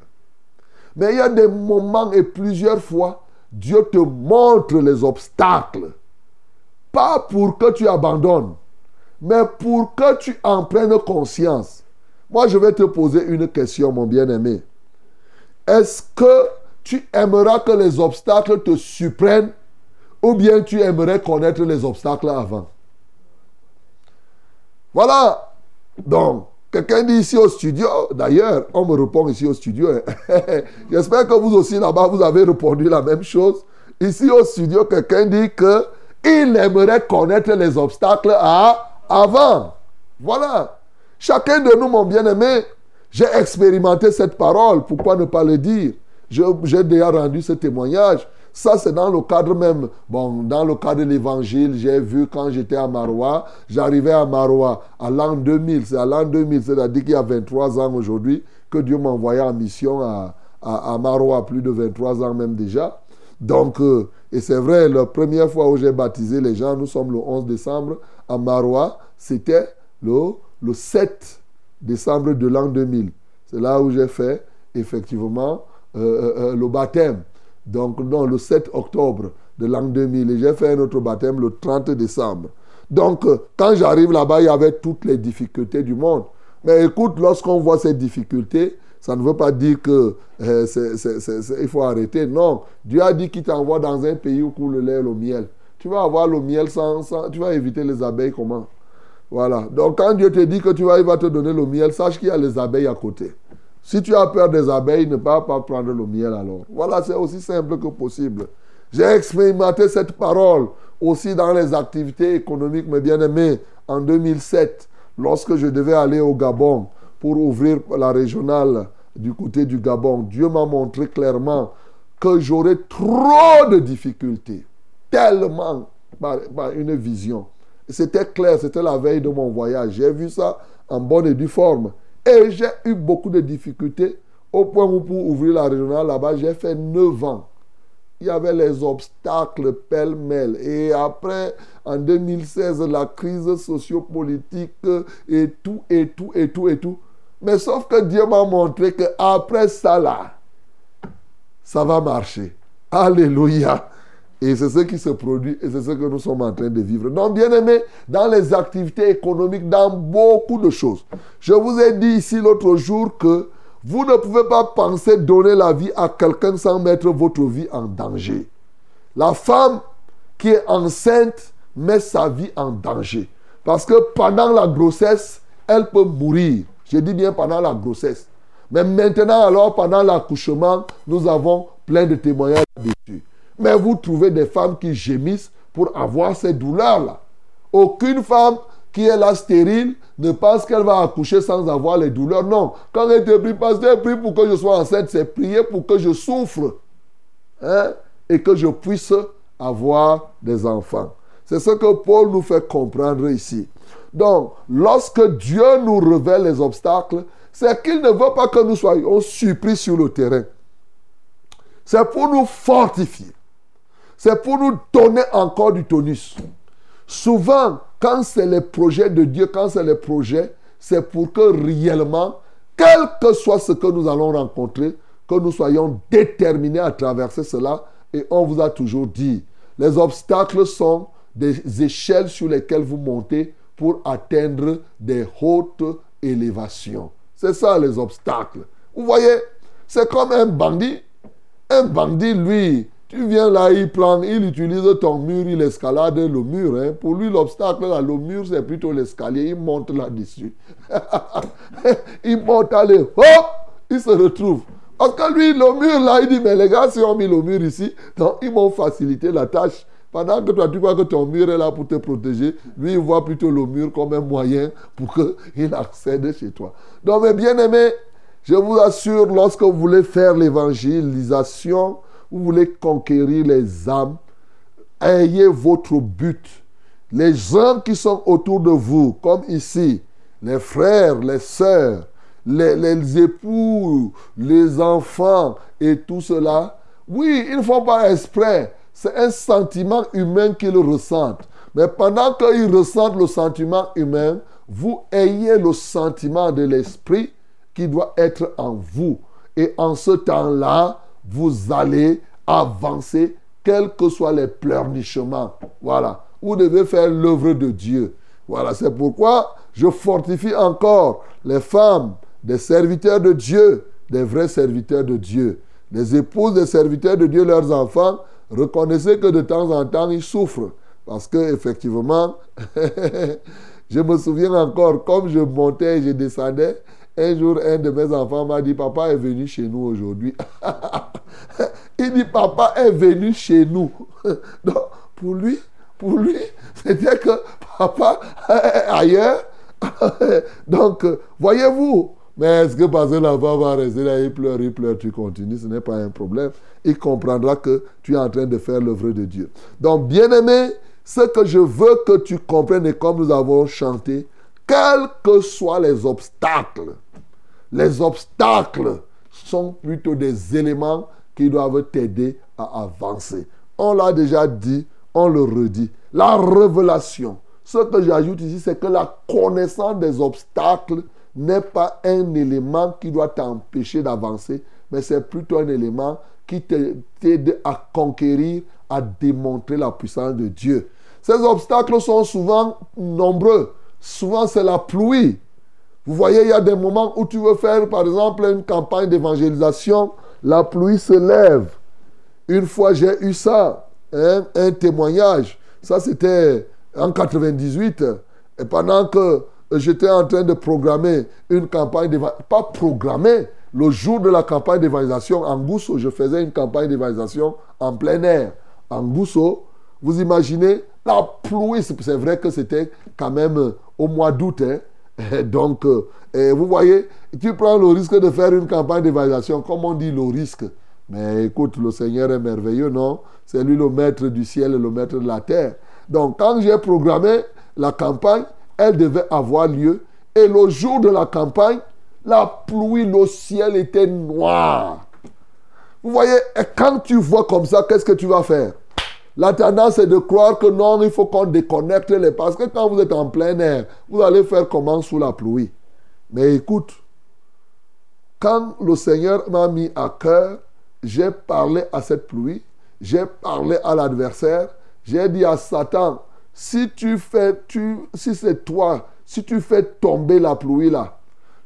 Mais il y a des moments et plusieurs fois, Dieu te montre les obstacles. Pas pour que tu abandonnes, mais pour que tu en prennes conscience. Moi, je vais te poser une question, mon bien-aimé. Est-ce que tu aimeras que les obstacles te surprennent? Ou bien tu aimerais connaître les obstacles avant Voilà. Donc, quelqu'un dit ici au studio, d'ailleurs, on me répond ici au studio. hein. <laughs> J'espère que vous aussi là-bas, vous avez répondu la même chose. Ici au studio, quelqu'un dit que il aimerait connaître les obstacles à, avant. Voilà. Chacun de nous, mon bien-aimé, j'ai expérimenté cette parole. Pourquoi ne pas le dire? J'ai déjà rendu ce témoignage. Ça, c'est dans le cadre même, bon, dans le cadre de l'évangile, j'ai vu quand j'étais à Marois, j'arrivais à Marois à l'an 2000, c'est à l'an 2000, c'est-à-dire qu'il y a 23 ans aujourd'hui, que Dieu m'a envoyé en mission à, à, Marois, plus de 23 ans même déjà. Donc, euh, et c'est vrai, la première fois où j'ai baptisé les gens, nous sommes le 11 décembre à Marois, c'était le, le 7 décembre de l'an 2000. C'est là où j'ai fait effectivement euh, euh, le baptême. Donc, non, le 7 octobre de l'an 2000. Et j'ai fait un autre baptême le 30 décembre. Donc, euh, quand j'arrive là-bas, il y avait toutes les difficultés du monde. Mais écoute, lorsqu'on voit ces difficultés, ça ne veut pas dire que euh, faut arrêter. Non, Dieu a dit qu'il t'envoie dans un pays où coule le lait et le miel. Tu vas avoir le miel sans, sans- Tu vas éviter les abeilles comment? Voilà. Donc quand Dieu te dit que tu vas, il va te donner le miel, sache qu'il y a les abeilles à côté. Si tu as peur des abeilles, ne pas, pas prendre le miel alors. Voilà, c'est aussi simple que possible. J'ai expérimenté cette parole aussi dans les activités économiques, mes bien-aimés, en 2007, lorsque je devais aller au Gabon pour ouvrir la régionale du côté du Gabon. Dieu m'a montré clairement que j'aurais trop de difficultés, tellement par une vision. C'était clair, c'était la veille de mon voyage. J'ai vu ça en bonne et due forme. Et j'ai eu beaucoup de difficultés au point où pour ouvrir la régionale là-bas, j'ai fait 9 ans. Il y avait les obstacles pêle-mêle. Et après, en 2016, la crise sociopolitique et tout, et tout, et tout, et tout. Mais sauf que Dieu m'a montré qu'après ça, là, ça va marcher. Alléluia. Et c'est ce qui se produit et c'est ce que nous sommes en train de vivre. Donc, bien aimé, dans les activités économiques, dans beaucoup de choses. Je vous ai dit ici l'autre jour que vous ne pouvez pas penser donner la vie à quelqu'un sans mettre votre vie en danger. La femme qui est enceinte met sa vie en danger. Parce que pendant la grossesse, elle peut mourir. Je dis bien pendant la grossesse. Mais maintenant, alors, pendant l'accouchement, nous avons plein de témoignages dessus. Mais vous trouvez des femmes qui gémissent pour avoir ces douleurs-là. Aucune femme qui est là stérile ne pense qu'elle va accoucher sans avoir les douleurs. Non. Quand elle te prie, pasteur, prie pour que je sois enceinte, c'est prier pour que je souffre. Hein, et que je puisse avoir des enfants. C'est ce que Paul nous fait comprendre ici. Donc, lorsque Dieu nous révèle les obstacles, c'est qu'il ne veut pas que nous soyons surpris sur le terrain. C'est pour nous fortifier. C'est pour nous donner encore du tonus. Souvent, quand c'est les projets de Dieu, quand c'est les projets, c'est pour que réellement, quel que soit ce que nous allons rencontrer, que nous soyons déterminés à traverser cela. Et on vous a toujours dit, les obstacles sont des échelles sur lesquelles vous montez pour atteindre des hautes élévations. C'est ça les obstacles. Vous voyez, c'est comme un bandit. Un bandit, lui, tu viens là, il prend, il utilise ton mur, il escalade le mur. hein. Pour lui, l'obstacle, là, le mur, c'est plutôt l'escalier. Il monte là-dessus. <laughs> il monte, allez, hop, il se retrouve. Parce que lui, le mur là, il dit, mais les gars, si on mis le mur ici, donc ils m'ont facilité la tâche. Pendant que toi, tu crois que ton mur est là pour te protéger, lui, il voit plutôt le mur comme un moyen pour qu'il <laughs> accède chez toi. Donc, mes bien-aimés, je vous assure, lorsque vous voulez faire l'évangélisation, vous voulez conquérir les âmes, ayez votre but. Les gens qui sont autour de vous, comme ici, les frères, les sœurs, les, époux, les enfants et tout cela, oui, ils ne font pas exprès. C'est un sentiment humain qu'ils ressentent. Mais pendant qu'ils ressentent le sentiment humain, vous ayez le sentiment de l'esprit qui doit être en vous. Et en ce temps-là, vous allez avancer, quels que soient les pleurnichements. Voilà. Vous devez faire l'œuvre de Dieu. Voilà, c'est pourquoi je fortifie encore les femmes, des serviteurs de Dieu, des vrais serviteurs de Dieu. Les épouses des serviteurs de Dieu, leurs enfants, reconnaissez que de temps en temps, ils souffrent. Parce que, effectivement, <laughs> je me souviens encore, comme je montais et je descendais, un jour, un de mes enfants m'a dit, papa est venu chez nous aujourd'hui. <laughs> Il dit, papa est venu chez nous. <laughs> Donc, pour lui, pour lui, c'était que papa est ailleurs. <laughs> Donc, voyez-vous, mais est-ce que parce que l'enfant va rester là, il pleure, il pleure, tu continues, ce n'est pas un problème. Il comprendra que tu es en train de faire l'œuvre de Dieu. Donc, bien-aimé, ce que je veux que tu comprennes, et comme nous avons chanté, quels que soient les obstacles, les obstacles sont plutôt des éléments qui doivent t'aider à avancer. On l'a déjà dit, on le redit. La révélation. Ce que j'ajoute ici, c'est que la connaissance des obstacles n'est pas un élément qui doit t'empêcher d'avancer, mais c'est plutôt un élément qui t'aide à conquérir, à démontrer la puissance de Dieu. Ces obstacles sont souvent nombreux. Souvent, c'est la pluie. Vous voyez, il y a des moments où tu veux faire, par exemple, une campagne d'évangélisation, la pluie se lève. Une fois, j'ai eu ça, hein, un témoignage. Ça, c'était en 98. Et pendant que j'étais en train de programmer une campagne d'évangélisation, pas programmer, le jour de la campagne d'évangélisation en Gousso, je faisais une campagne d'évangélisation en plein air. En Gousso, vous imaginez, la pluie, c'est vrai que c'était quand même au mois d'août. Hein. Donc, euh, vous voyez, tu prends le risque de faire une campagne d'évaluation, comme on dit le risque. Mais écoute, le Seigneur est merveilleux, non? C'est lui le maître du ciel et le maître de la terre. Donc, quand j'ai programmé la campagne, elle devait avoir lieu. Et le jour de la campagne, la pluie, le ciel était noir. Vous voyez, et quand tu vois comme ça, qu'est-ce que tu vas faire? La tendance est de croire que non, il faut qu'on déconnecte les... Parce que quand vous êtes en plein air, vous allez faire comment sous la pluie? Mais écoute, quand le Seigneur m'a mis à cœur, j'ai parlé à cette pluie, j'ai parlé à l'adversaire, j'ai dit à Satan, si tu fais, tu, si c'est toi, si tu fais tomber la pluie là,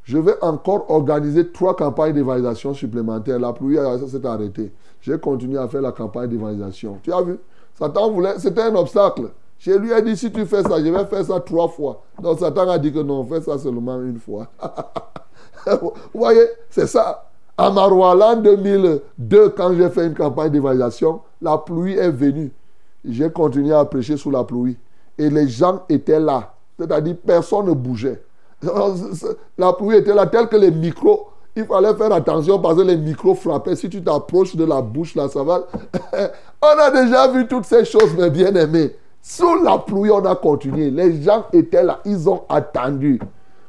je vais encore organiser trois campagnes d'évaluation supplémentaires. La pluie s'est arrêtée. J'ai continué à faire la campagne d'évaluation. Tu as vu? Satan voulait, c'était un obstacle. Je lui ai dit, si tu fais ça, je vais faire ça trois fois. Donc Satan a dit que non, fais ça seulement une fois. <laughs> Vous voyez, c'est ça. À Marouala, en 2002, quand j'ai fait une campagne d'évaluation, la pluie est venue. J'ai continué à prêcher sous la pluie. Et les gens étaient là. C'est-à-dire, personne ne bougeait. <laughs> La pluie était là, tel que les micros il fallait faire attention parce que les micros frappaient. Si tu t'approches de la bouche, là, ça va. <laughs> on a déjà vu toutes ces choses, mes bien-aimés. Sous la pluie, on a continué. Les gens étaient là, ils ont attendu.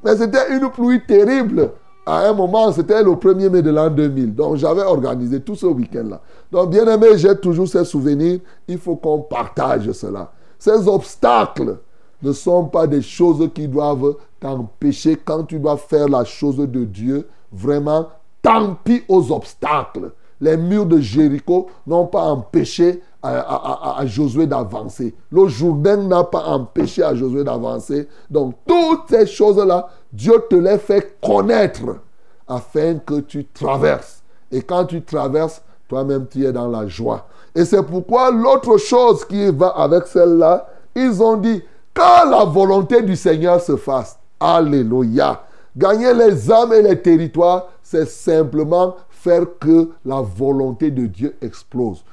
Mais c'était une pluie terrible. À un moment, c'était le 1er mai de l'an 2000. Donc, j'avais organisé tout ce week-end-là. Donc, bien aimé, j'ai toujours ces souvenirs. Il faut qu'on partage cela. Ces obstacles ne sont pas des choses qui doivent t'empêcher quand tu dois faire la chose de Dieu Vraiment, tant pis aux obstacles. Les murs de Jéricho n'ont pas empêché à, Josué d'avancer. Le Jourdain n'a pas empêché à Josué d'avancer. Donc, toutes ces choses-là, Dieu te les fait connaître afin que tu traverses. Et quand tu traverses, toi-même, tu es dans la joie. Et c'est pourquoi l'autre chose qui va avec celle-là, ils ont dit, que la volonté du Seigneur se fasse. Alléluia. Gagner les âmes et les territoires, c'est simplement faire que la volonté de Dieu explose.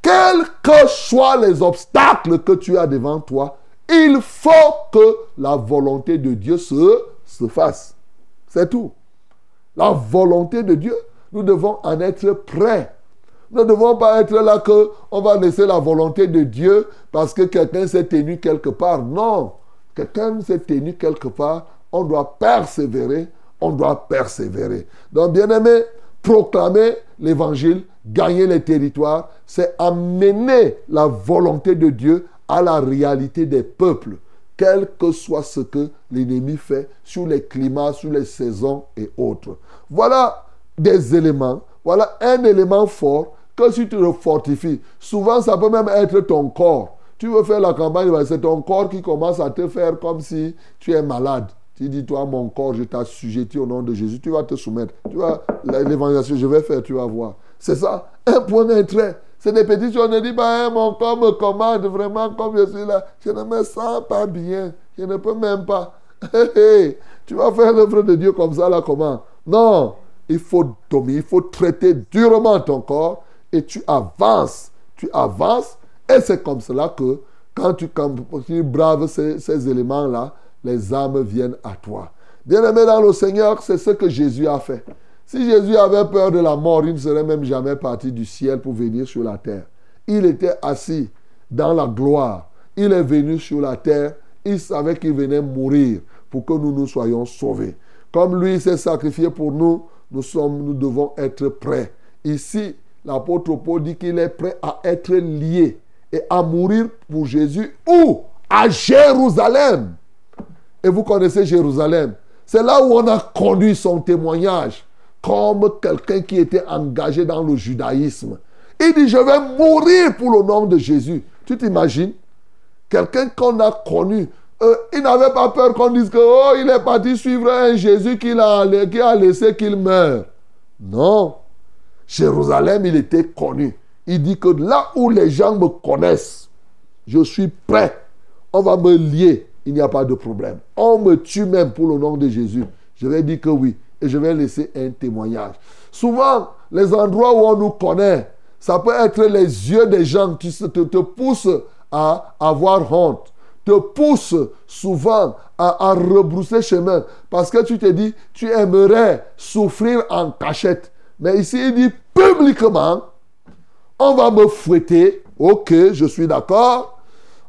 quels que soient les obstacles que tu as devant toi, il faut que la volonté de Dieu se, se fasse. C'est tout. La volonté de Dieu, nous devons en être prêts. Nous ne devons pas être là que on va laisser la volonté de Dieu parce que quelqu'un s'est tenu quelque part. Non. Quelqu'un s'est tenu quelque part. On doit persévérer. On doit persévérer. Donc, bien aimé, proclamer l'évangile, gagner les territoires, c'est amener la volonté de Dieu à la réalité des peuples, quel que soit ce que l'ennemi fait sur les climats, sur les saisons et autres. Voilà des éléments, voilà un élément fort que si tu le fortifies, souvent ça peut même être ton corps. Tu veux faire la campagne, ben, c'est ton corps qui commence à te faire comme si tu es malade. Tu dis, toi, mon corps, je t'assujettis au nom de Jésus. Tu vas te soumettre. Tu vois, l'évangélisation, je vais faire, tu vas voir. C'est ça, un point d'intérêt. C'est des petites choses. On ne dit pas, hein, mon corps me commande vraiment comme je suis là. Je ne me sens pas bien. Je ne peux même pas. <laughs> tu vas faire l'œuvre de Dieu comme ça, là, comment? Non, il faut dominer, il faut traiter durement ton corps et tu avances. Tu avances et c'est comme cela que quand tu, quand tu braves ces, ces éléments-là, les âmes viennent à toi. Bien-aimé dans le Seigneur, c'est ce que Jésus a fait. Si Jésus avait peur de la mort, il ne serait même jamais parti du ciel pour venir sur la terre. Il était assis dans la gloire. Il est venu sur la terre. Il savait qu'il venait mourir pour que nous nous soyons sauvés. Comme lui s'est sacrifié pour nous, nous, sommes, nous devons être prêts. Ici, l'apôtre Paul dit qu'il est prêt à être lié et à mourir pour Jésus. Où À Jérusalem. Et vous connaissez Jérusalem. C'est là où on a conduit son témoignage comme quelqu'un qui était engagé dans le judaïsme. Il dit, je vais mourir pour le nom de Jésus. Tu t'imagines? Quelqu'un qu'on a connu. Euh, il n'avait pas peur qu'on dise que, oh, il est parti suivre un Jésus qui a, qui a laissé qu'il meure. Non. Jérusalem, il était connu. Il dit que là où les gens me connaissent, je suis prêt. On va me lier. Il n'y a pas de problème. On me tue même pour le nom de Jésus. Je vais dire que oui et je vais laisser un témoignage. Souvent, les endroits où on nous connaît, ça peut être les yeux des gens qui te, te poussent à avoir honte, te poussent souvent à, à, rebrousser chemin parce que tu te dis, tu aimerais souffrir en cachette. Mais ici, il dit publiquement, on va me fouetter, ok, je suis d'accord,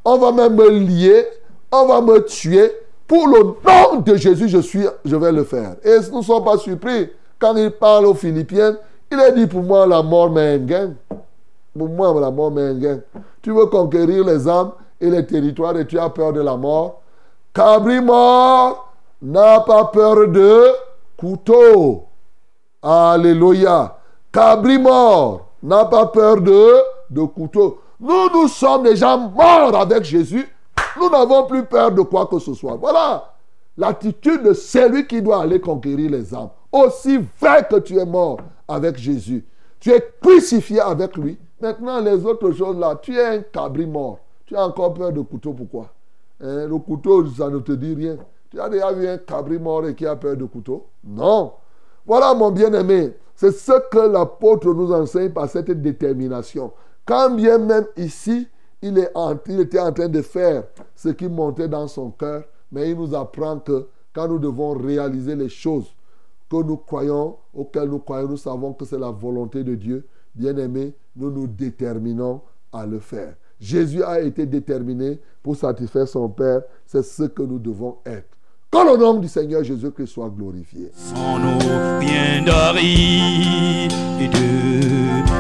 on va même me lier, on va me tuer, pour le nom de Jésus, je, suis, je vais le faire. Et nous ne sommes pas surpris. Quand il parle aux Philippiens, il a dit pour moi la mort m'est gain. Pour moi, la mort m'est gain. Tu veux conquérir les âmes et les territoires et tu as peur de la mort. Cabri mort n'a pas peur de couteau. Alléluia. Cabri mort n'a pas peur de, de couteau. Nous, nous sommes déjà morts avec Jésus nous n'avons plus peur de quoi que ce soit. Voilà l'attitude de celui qui doit aller conquérir les âmes. Aussi vrai que tu es mort avec Jésus, tu es crucifié avec lui. Maintenant, les autres choses là, tu es un cabri mort. Tu as encore peur de couteau, pourquoi? Hein, Le couteau, ça ne te dit rien. Tu as déjà vu un cabri mort et qui a peur de couteau? Non. Voilà mon bien-aimé. C'est ce que l'apôtre nous enseigne par cette détermination. Quand bien même ici, il, était en train de faire ce qui montait dans son cœur, mais il nous apprend que quand nous devons réaliser les choses que nous croyons, auxquelles nous croyons, nous savons que c'est la volonté de Dieu. Bien aimé, nous nous déterminons à le faire. Jésus a été déterminé pour satisfaire son Père. C'est ce que nous devons être. Que le nom du Seigneur Jésus-Christ soit glorifié.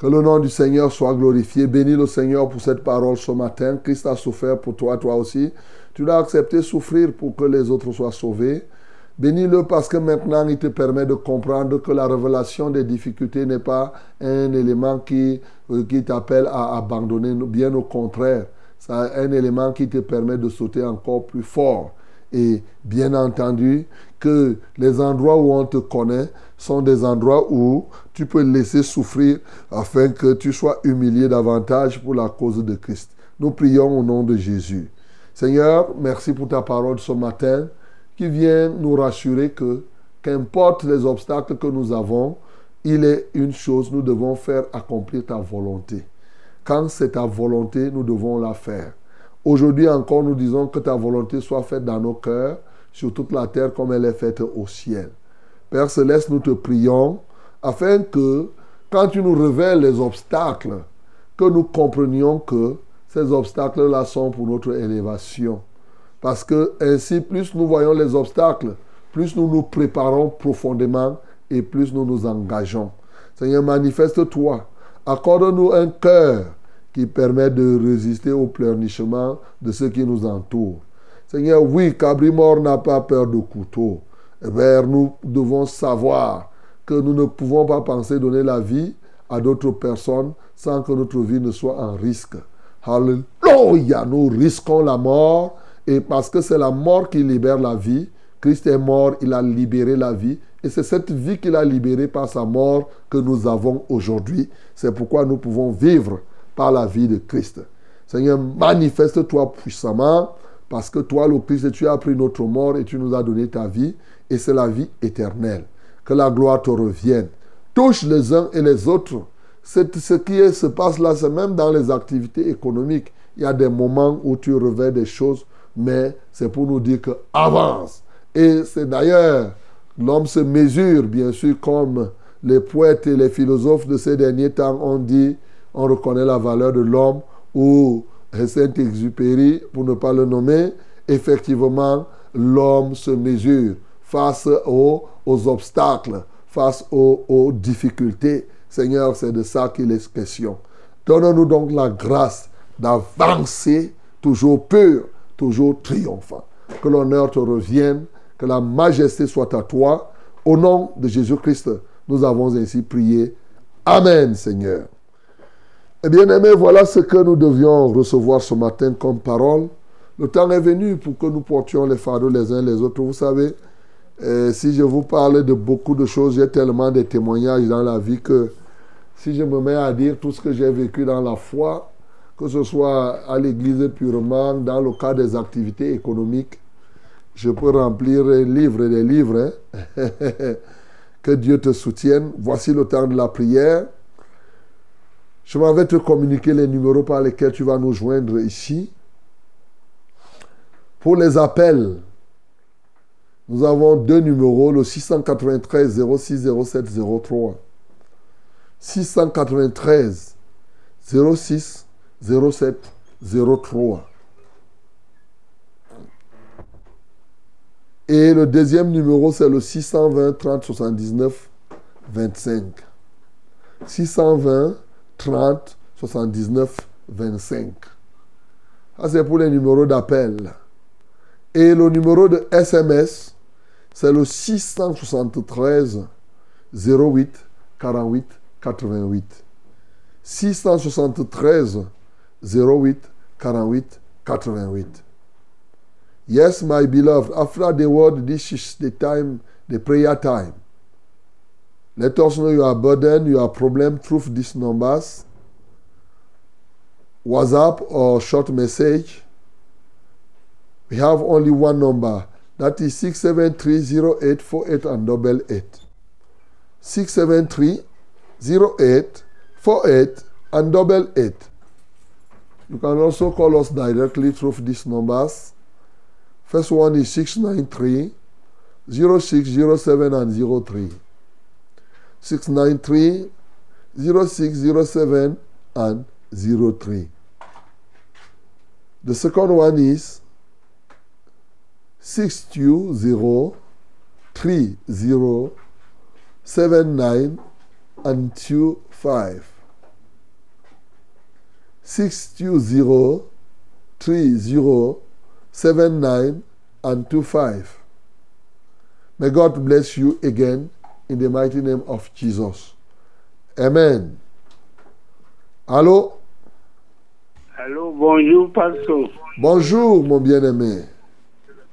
Que le nom du Seigneur soit glorifié. Bénis le Seigneur pour cette parole ce matin. Christ a souffert pour toi, toi aussi. Tu dois accepter souffrir pour que les autres soient sauvés. Bénis-le parce que maintenant il te permet de comprendre que la révélation des difficultés n'est pas un élément qui, euh, qui t'appelle à abandonner, bien au contraire. C'est un élément qui te permet de sauter encore plus fort. Et bien entendu, que les endroits où on te connaît sont des endroits où tu peux laisser souffrir afin que tu sois humilié davantage pour la cause de Christ. Nous prions au nom de Jésus. Seigneur, merci pour ta parole ce matin qui vient nous rassurer que, qu'importe les obstacles que nous avons, il est une chose, nous devons faire accomplir ta volonté. Quand c'est ta volonté, nous devons la faire. Aujourd'hui encore, nous disons que ta volonté soit faite dans nos cœurs, sur toute la terre comme elle est faite au ciel. Père céleste, nous te prions afin que, quand tu nous révèles les obstacles, que nous comprenions que ces obstacles-là sont pour notre élévation. Parce que ainsi, plus nous voyons les obstacles, plus nous nous préparons profondément et plus nous nous engageons. Seigneur, manifeste-toi. Accorde-nous un cœur qui permet de résister au pleurnichement de ceux qui nous entourent. Seigneur, oui, Cabrimor n'a pas peur de couteau. Bien, nous devons savoir que nous ne pouvons pas penser donner la vie à d'autres personnes sans que notre vie ne soit en risque. Alléluia, nous risquons la mort et parce que c'est la mort qui libère la vie, Christ est mort, il a libéré la vie et c'est cette vie qu'il a libérée par sa mort que nous avons aujourd'hui. C'est pourquoi nous pouvons vivre par la vie de Christ. Seigneur, manifeste-toi puissamment parce que toi, le Christ, tu as pris notre mort et tu nous as donné ta vie et c'est la vie éternelle. Que la gloire te revienne. Touche les uns et les autres. ce qui se passe là, c'est même dans les activités économiques. Il y a des moments où tu revers des choses, mais c'est pour nous dire que avance. Et c'est d'ailleurs, l'homme se mesure, bien sûr, comme les poètes et les philosophes de ces derniers temps ont dit, on reconnaît la valeur de l'homme, ou Saint-Exupéry, pour ne pas le nommer, effectivement, l'homme se mesure face aux, obstacles, face aux, difficultés. Seigneur, c'est de ça qu'il est question. Donne-nous donc la grâce d'avancer toujours pur, toujours triomphant. Que l'honneur te revienne, que la majesté soit à toi. Au nom de Jésus-Christ, nous avons ainsi prié. Amen, Seigneur. Eh bien aimé, voilà ce que nous devions recevoir ce matin comme parole. Le temps est venu pour que nous portions les fardeaux les uns les autres. Vous savez, si je vous parle de beaucoup de choses, j'ai tellement de témoignages dans la vie que si je me mets à dire tout ce que j'ai vécu dans la foi, que ce soit à l'église purement, dans le cas des activités économiques, je peux remplir des livres et des livres. Hein. <laughs> que Dieu te soutienne. Voici le temps de la prière. Je m'en vais te communiquer les numéros par lesquels tu vas nous joindre ici. Pour les appels, nous avons deux numéros, le 693 06 07 03. 693 06 07 03. Et le deuxième numéro, c'est le 620 30 79 25. 620 30 79 25. Ça, c'est pour les numéros d'appel. Et le numéro de SMS, c'est le 673 08 48 88. 673 08 48 88. Yes, my beloved, after the word, this is the time, the prayer time. Let us know your burden, your problem through these numbers. WhatsApp or short message. We have only one number. That is 6730848 and double eight. 6730848 and double eight. You can also call us directly through these numbers. First one is 693 0607 and 03. 693 0607 and 03. The second one is 620 30 79 and 25. 620 30 79 and 25. May God bless you again in the mighty name of Jesus. Amen. Allô? Allô, bonjour, Pasteur. Bonjour, mon bien-aimé.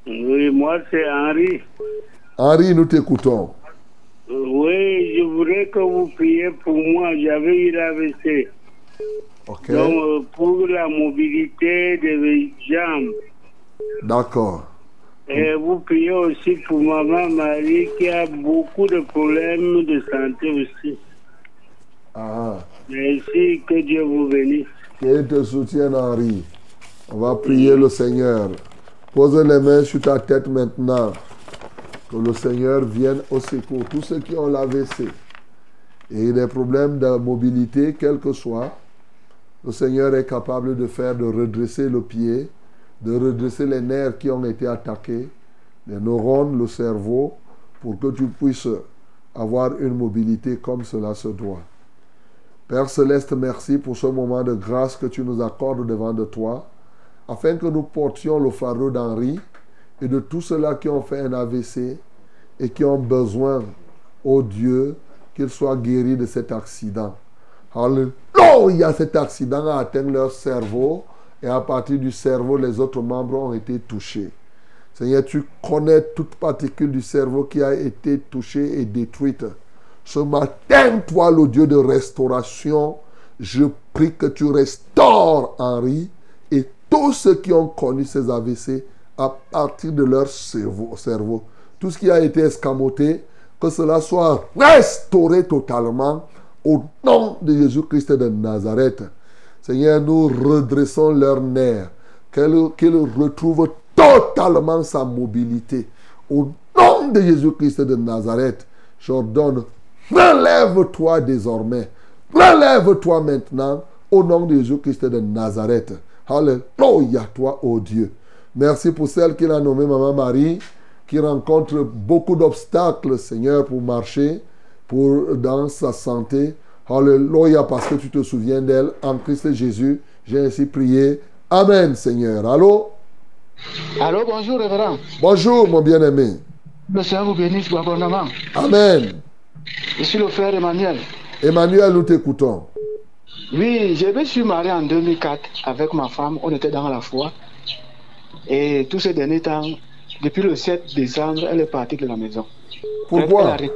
Oui, moi, c'est Henri. Henri, nous t'écoutons. Oui, je voudrais que vous priez pour moi. J'avais eu l'AVC. OK. Donc, euh, pour la mobilité des jambes. D'accord. Et vous priez aussi pour maman Marie qui a beaucoup de problèmes de santé aussi. Ah, Merci, que Dieu vous bénisse. qu'il te soutienne, Henri. On va prier le Seigneur. Pose les mains sur ta tête maintenant. Que le Seigneur vienne au secours. Tous ceux qui ont l'AVC et des problèmes de mobilité, quel que soit, le Seigneur est capable de faire, de redresser le pied, de redresser les nerfs qui ont été attaqués, les neurones, le cerveau, pour que tu puisses avoir une mobilité comme cela se doit. Père céleste, merci pour ce moment de grâce que tu nous accordes devant de toi, afin que nous portions le fardeau d'Henri et de tous ceux-là qui ont fait un AVC et qui ont besoin, ô Dieu, qu'ils soient guéris de cet accident. Alléluia, cet accident a atteint leur cerveau et à partir du cerveau, les autres membres ont été touchés. Seigneur, tu connais toute particule du cerveau qui a été touchée et détruite. Ce matin, toi, le Dieu de restauration, je prie que tu restaures Henri tous ceux qui ont connu ces AVC à partir de leur cerveau. Tout ce qui a été escamoté, que cela soit restauré totalement au nom de Jésus-Christ de Nazareth. Seigneur, nous redressons leurs nerfs, qu'ils qu'ils retrouvent totalement sa mobilité. Au nom de Jésus-Christ de Nazareth, j'ordonne, relève-toi désormais. Relève-toi maintenant au nom de Jésus-Christ de Nazareth. Alléluia, toi, ô Dieu. Merci pour celle qu'il a nommée Maman Marie, qui rencontre beaucoup d'obstacles, Seigneur, pour marcher, pour dans sa santé. Alléluia, parce que tu te souviens d'elle. En Christ Jésus, j'ai ainsi prié. Amen, Seigneur. Allô? Allô, bonjour, révérend. Bonjour, mon bien-aimé. Le Seigneur vous bénisse abondamment. Amen. Je suis le frère Emmanuel. Emmanuel, nous t'écoutons. Oui, je me suis marié en 2004 avec ma femme. On était dans la foi. Et tous ces derniers temps, depuis le 7 décembre, elle est partie de la maison. Pourquoi elle a,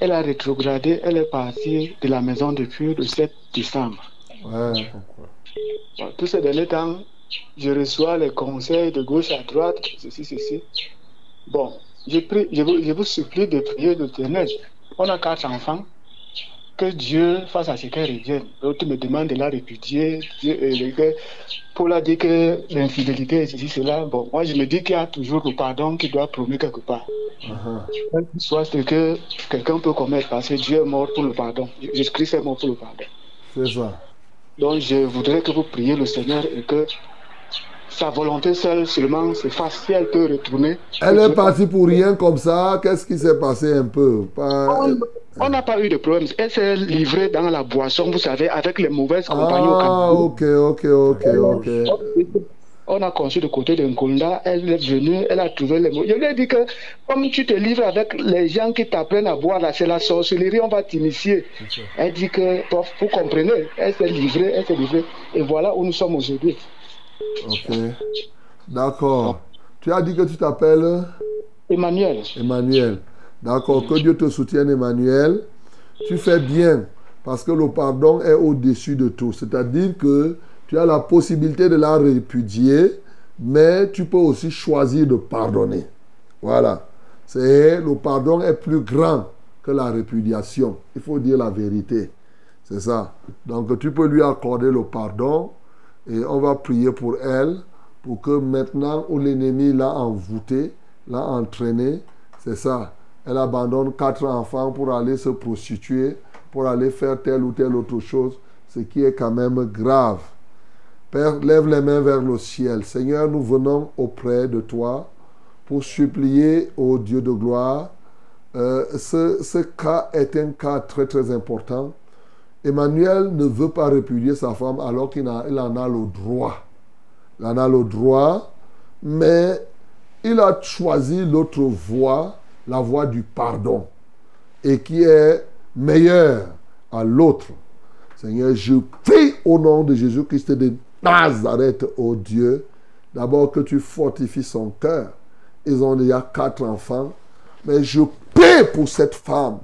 elle a rétrogradé, elle est partie de la maison depuis le 7 décembre. Ouais, pourquoi tous ces derniers temps, je reçois les conseils de gauche à droite, ceci, ceci. Bon, je, prie, je, vous, je vous supplie de prier l'éternel. On a quatre enfants. Que Dieu fasse à ce qu'elle revienne. L'autre me demande de la répudier. Euh, que- pour la dire que l'infidélité, ceci, cela. Bon, moi je me dis qu'il y a toujours le pardon qui doit promener quelque part. Uh-huh. Soit ce que quelqu'un peut commettre parce que Dieu est mort pour le pardon. Jésus-Christ est mort pour le pardon. C'est ça. Donc je voudrais que vous priez le Seigneur et que sa volonté seule seulement se fasse si elle peut retourner. Elle est partie pour rien comme ça. Qu'est-ce qui s'est passé un peu? Pas- On- n'a pas eu de problème. Elle s'est livrée dans la boisson, vous savez, avec les mauvaises compagnies au Ah, Cameroun. ok, ok, ok, ok. On a conçu de côté de Nkonda, elle est venue, elle a trouvé les mots. Je lui ai dit que comme tu te livres avec les gens qui t'apprennent à boire, là, c'est la sorcellerie, on va t'initier. Elle dit que, bon, vous comprenez, elle s'est livrée, elle s'est livrée. Et voilà où nous sommes aujourd'hui. Ok. D'accord. Tu as dit que tu t'appelles Emmanuel, Emmanuel. D'accord. Que Dieu te soutienne, Emmanuel. Tu fais bien parce que le pardon est au-dessus de tout. C'est-à-dire que tu as la possibilité de la répudier, mais tu peux aussi choisir de pardonner. Voilà. C'est le pardon est plus grand que la répudiation. Il faut dire la vérité. C'est ça. Donc tu peux lui accorder le pardon et on va prier pour elle pour que maintenant où l'ennemi l'a envoûté, l'a entraîné, c'est ça. Elle abandonne quatre enfants pour aller se prostituer, pour aller faire telle ou telle autre chose, ce qui est quand même grave. Père, lève les mains vers le ciel. Seigneur, nous venons auprès de toi pour supplier au Dieu de gloire. Euh, ce cas est un cas très très important Emmanuel ne veut pas répudier sa femme alors qu'il en a le droit. Il en a le droit, mais il a choisi l'autre voie, la voie du pardon, et qui est meilleure à l'autre. Seigneur, je prie au nom de Jésus-Christ de Nazareth, ô Dieu, d'abord que tu fortifies son cœur. Ils ont déjà quatre enfants, mais je prie pour cette femme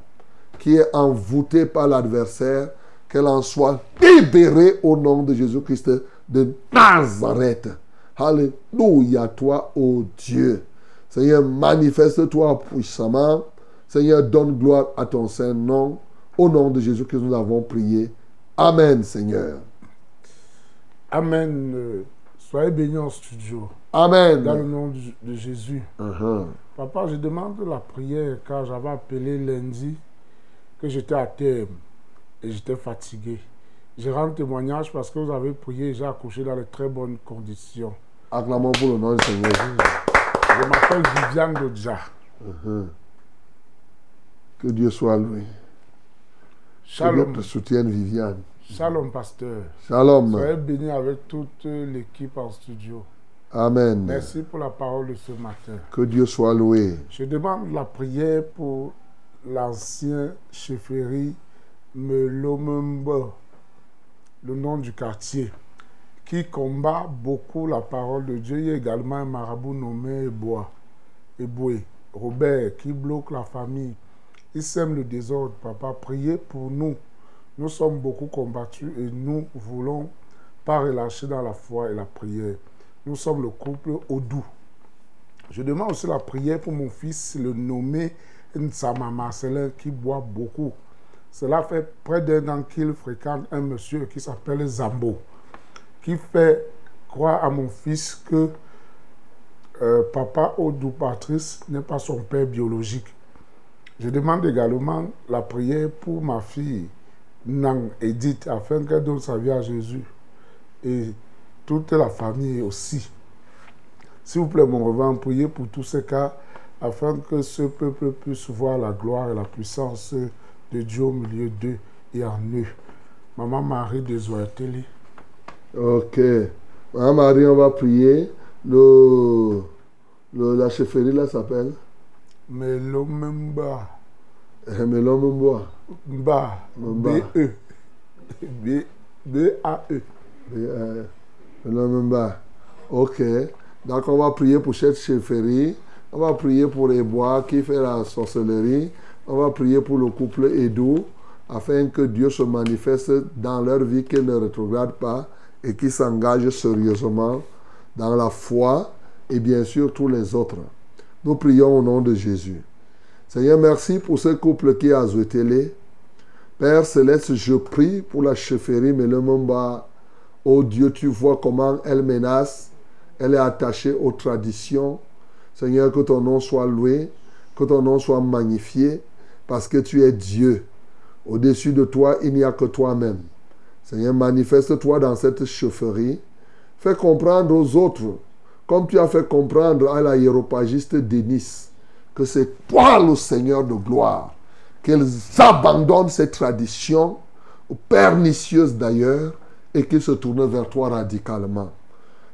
qui est envoûtée par l'adversaire, qu'elle en soit libérée au nom de Jésus-Christ de Nazareth. Alléluia, toi, ô Dieu. Seigneur, manifeste-toi puissamment. Seigneur, donne gloire à ton saint nom. Au nom de Jésus-Christ, nous avons prié. Amen, Seigneur. Amen. Soyez bénis en studio. Amen. Dans le nom de de Jésus. Uh-huh. Papa, je demande la prière car j'avais appelé lundi que j'étais à terme et j'étais fatigué. Je rends témoignage parce que vous avez prié et j'ai accouché dans de très bonnes conditions. Acclamons pour le nom du Seigneur. Je m'appelle Viviane Dodja. Uh-huh. Que Dieu soit loué. Que Dieu Shalom. te soutienne, Viviane. Shalom, pasteur. Shalom. Soyez bénis avec toute l'équipe en studio. Amen. Merci pour la parole de ce matin. Que Dieu soit loué. Je demande la prière pour l'ancien chefferie Melomembo, le nom du quartier, qui combat beaucoup la parole de Dieu. Il y a également un marabout nommé Eboué, Robert, qui bloque la famille. Il sème le désordre. Papa, priez pour nous. Nous sommes beaucoup combattus et nous voulons pas relâcher dans la foi et la prière. Nous sommes le couple Odou. Je demande aussi la prière pour mon fils, le nommé Nsama Marcelin, qui boit beaucoup. Cela fait près d'un an qu'il fréquente un monsieur qui s'appelle Zambo, qui fait croire à mon fils que euh, papa Odou Patrice n'est pas son père biologique. Je demande également la prière pour ma fille Nang Edith, afin qu'elle donne sa vie à Jésus. Et toute la famille aussi. S'il vous plaît, mon revend, priez pour tous ces cas, afin que ce peuple puisse voir la gloire et la puissance de Dieu au milieu d'eux et en eux. Maman Marie de Zoateli. Ok. Maman Marie, on va prier. Le, le- la chefferie là s'appelle? Melomemba. Melon Mboa. Mba. Mba. B-E. B- B-A-E. Melon Mboa. Ok. Donc on va prier pour cette chefferie. On va prier pour Ebois qui fait la sorcellerie. On va prier pour le couple Edou afin que Dieu se manifeste dans leur vie, qu'ils ne rétrogradent pas et qu'ils s'engagent sérieusement dans la foi et bien sûr tous les autres. Nous prions au nom de Jésus. Seigneur, merci pour ce couple qui est à Zouetele. Père Céleste, je prie pour la chefferie Melemomba. Oh Dieu, tu vois comment elle menace. Elle est attachée aux traditions. Seigneur, que ton nom soit loué, que ton nom soit magnifié, parce que tu es Dieu. Au-dessus de toi, il n'y a que toi-même. Seigneur, manifeste-toi dans cette chefferie. Fais comprendre aux autres, comme tu as fait comprendre à la hiéropagiste Denis, que c'est toi le Seigneur de gloire. Qu'elles abandonnent ces traditions, pernicieuses d'ailleurs, et qu'ils se tournent vers toi radicalement.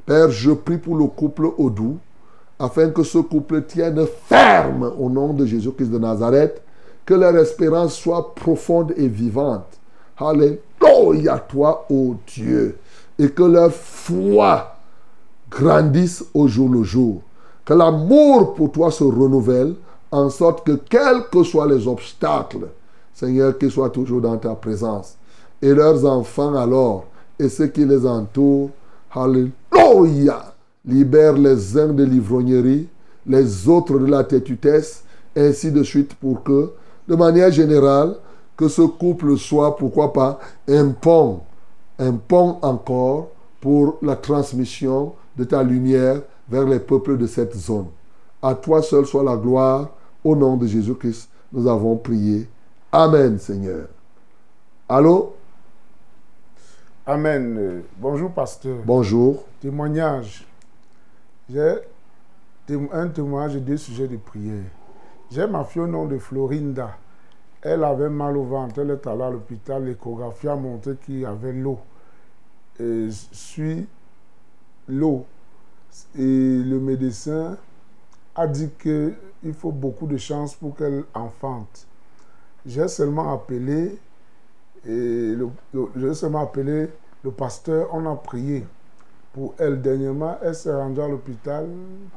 Père, je prie pour le couple Odou, afin que ce couple tienne ferme au nom de Jésus-Christ de Nazareth, que leur espérance soit profonde et vivante. Alléluia toi, ô Dieu, et que leur foi grandisse au jour le jour. Que l'amour pour toi se renouvelle, en sorte que quels que soient les obstacles, Seigneur, qu'ils soient toujours dans ta présence. Et leurs enfants alors, et ceux qui les entourent, Alléluia, libère les uns de l'ivrognerie, les autres de la têtutesse, ainsi de suite, pour que, de manière générale, que ce couple soit, pourquoi pas, un pont, un pont encore pour la transmission de ta lumière vers les peuples de cette zone. À toi seul soit la gloire. Au nom de Jésus-Christ, nous avons prié. Amen, Seigneur. Allô? Amen. Bonjour, pasteur. Bonjour. Témoignage. J'ai un témoignage et deux sujets de prière. J'ai ma fille au nom de Florinda Elle avait mal au ventre, elle est allée à l'hôpital, l'échographie a montré qu'il y avait l'eau. Et je suis l'eau. Et le médecin a dit qu'il faut beaucoup de chance pour qu'elle enfante. J'ai seulement appelé, et j'ai seulement appelé le pasteur, on a prié pour elle. Dernièrement, elle s'est rendue à l'hôpital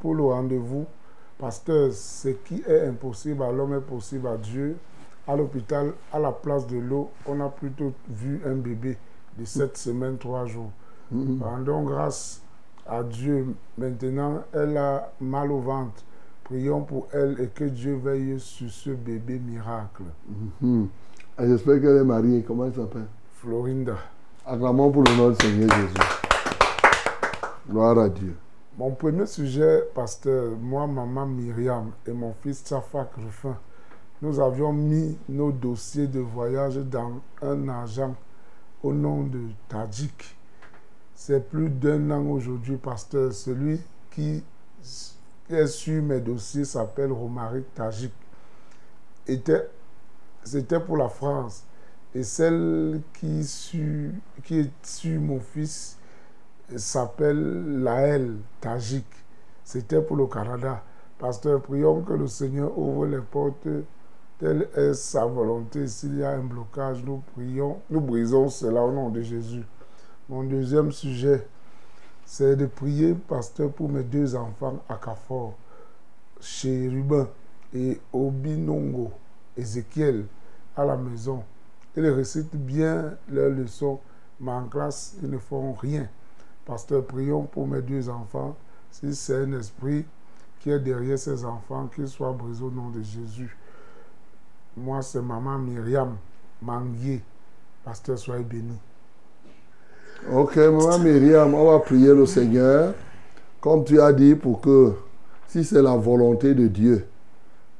pour le rendez-vous. Pasteur, ce qui est impossible à l'homme est possible à Dieu. À l'hôpital, à la place de l'eau, on a plutôt vu un bébé de 7 semaines, 3 jours. Rendons grâce à Dieu. Maintenant, elle a mal au ventre. Prions pour elle et que Dieu veille sur ce bébé miracle. Mhm. Et J'espère qu'elle est mariée. Comment elle s'appelle? Florinda. Acclamons pour le nom du Seigneur Jésus. Gloire à Dieu. Mon premier sujet, pasteur, moi, maman Myriam et mon fils Tchafak Rufin, nous avions mis nos dossiers de voyage dans un agent au nom de Tadjik. C'est plus d'un an aujourd'hui, pasteur. Celui qui est sur mes dossiers s'appelle Romaric Tadjik. Était- C'était pour la France. Et celle qui, qui est sur mon fils s'appelle Laël Tajik. C'était pour le Canada. Pasteur, prions que le Seigneur ouvre les portes. Telle est sa volonté. S'il y a un blocage, nous prions, nous brisons cela au nom de Jésus. Mon deuxième sujet, c'est de prier, pasteur, pour mes deux enfants à Cafor, chez Rubin et Obinongo, Ézéchiel, à la maison. Ils récitent bien leurs leçons, mais en classe, ils ne font rien. Pasteur, prions pour mes deux enfants. Si c'est un esprit qui est derrière ces enfants, qu'il soit brisé au nom de Jésus. Moi, c'est maman Myriam Manguier. Pasteur, soyez béni. Ok, maman Myriam, on va prier le Seigneur, comme tu as dit, pour que, si c'est la volonté de Dieu,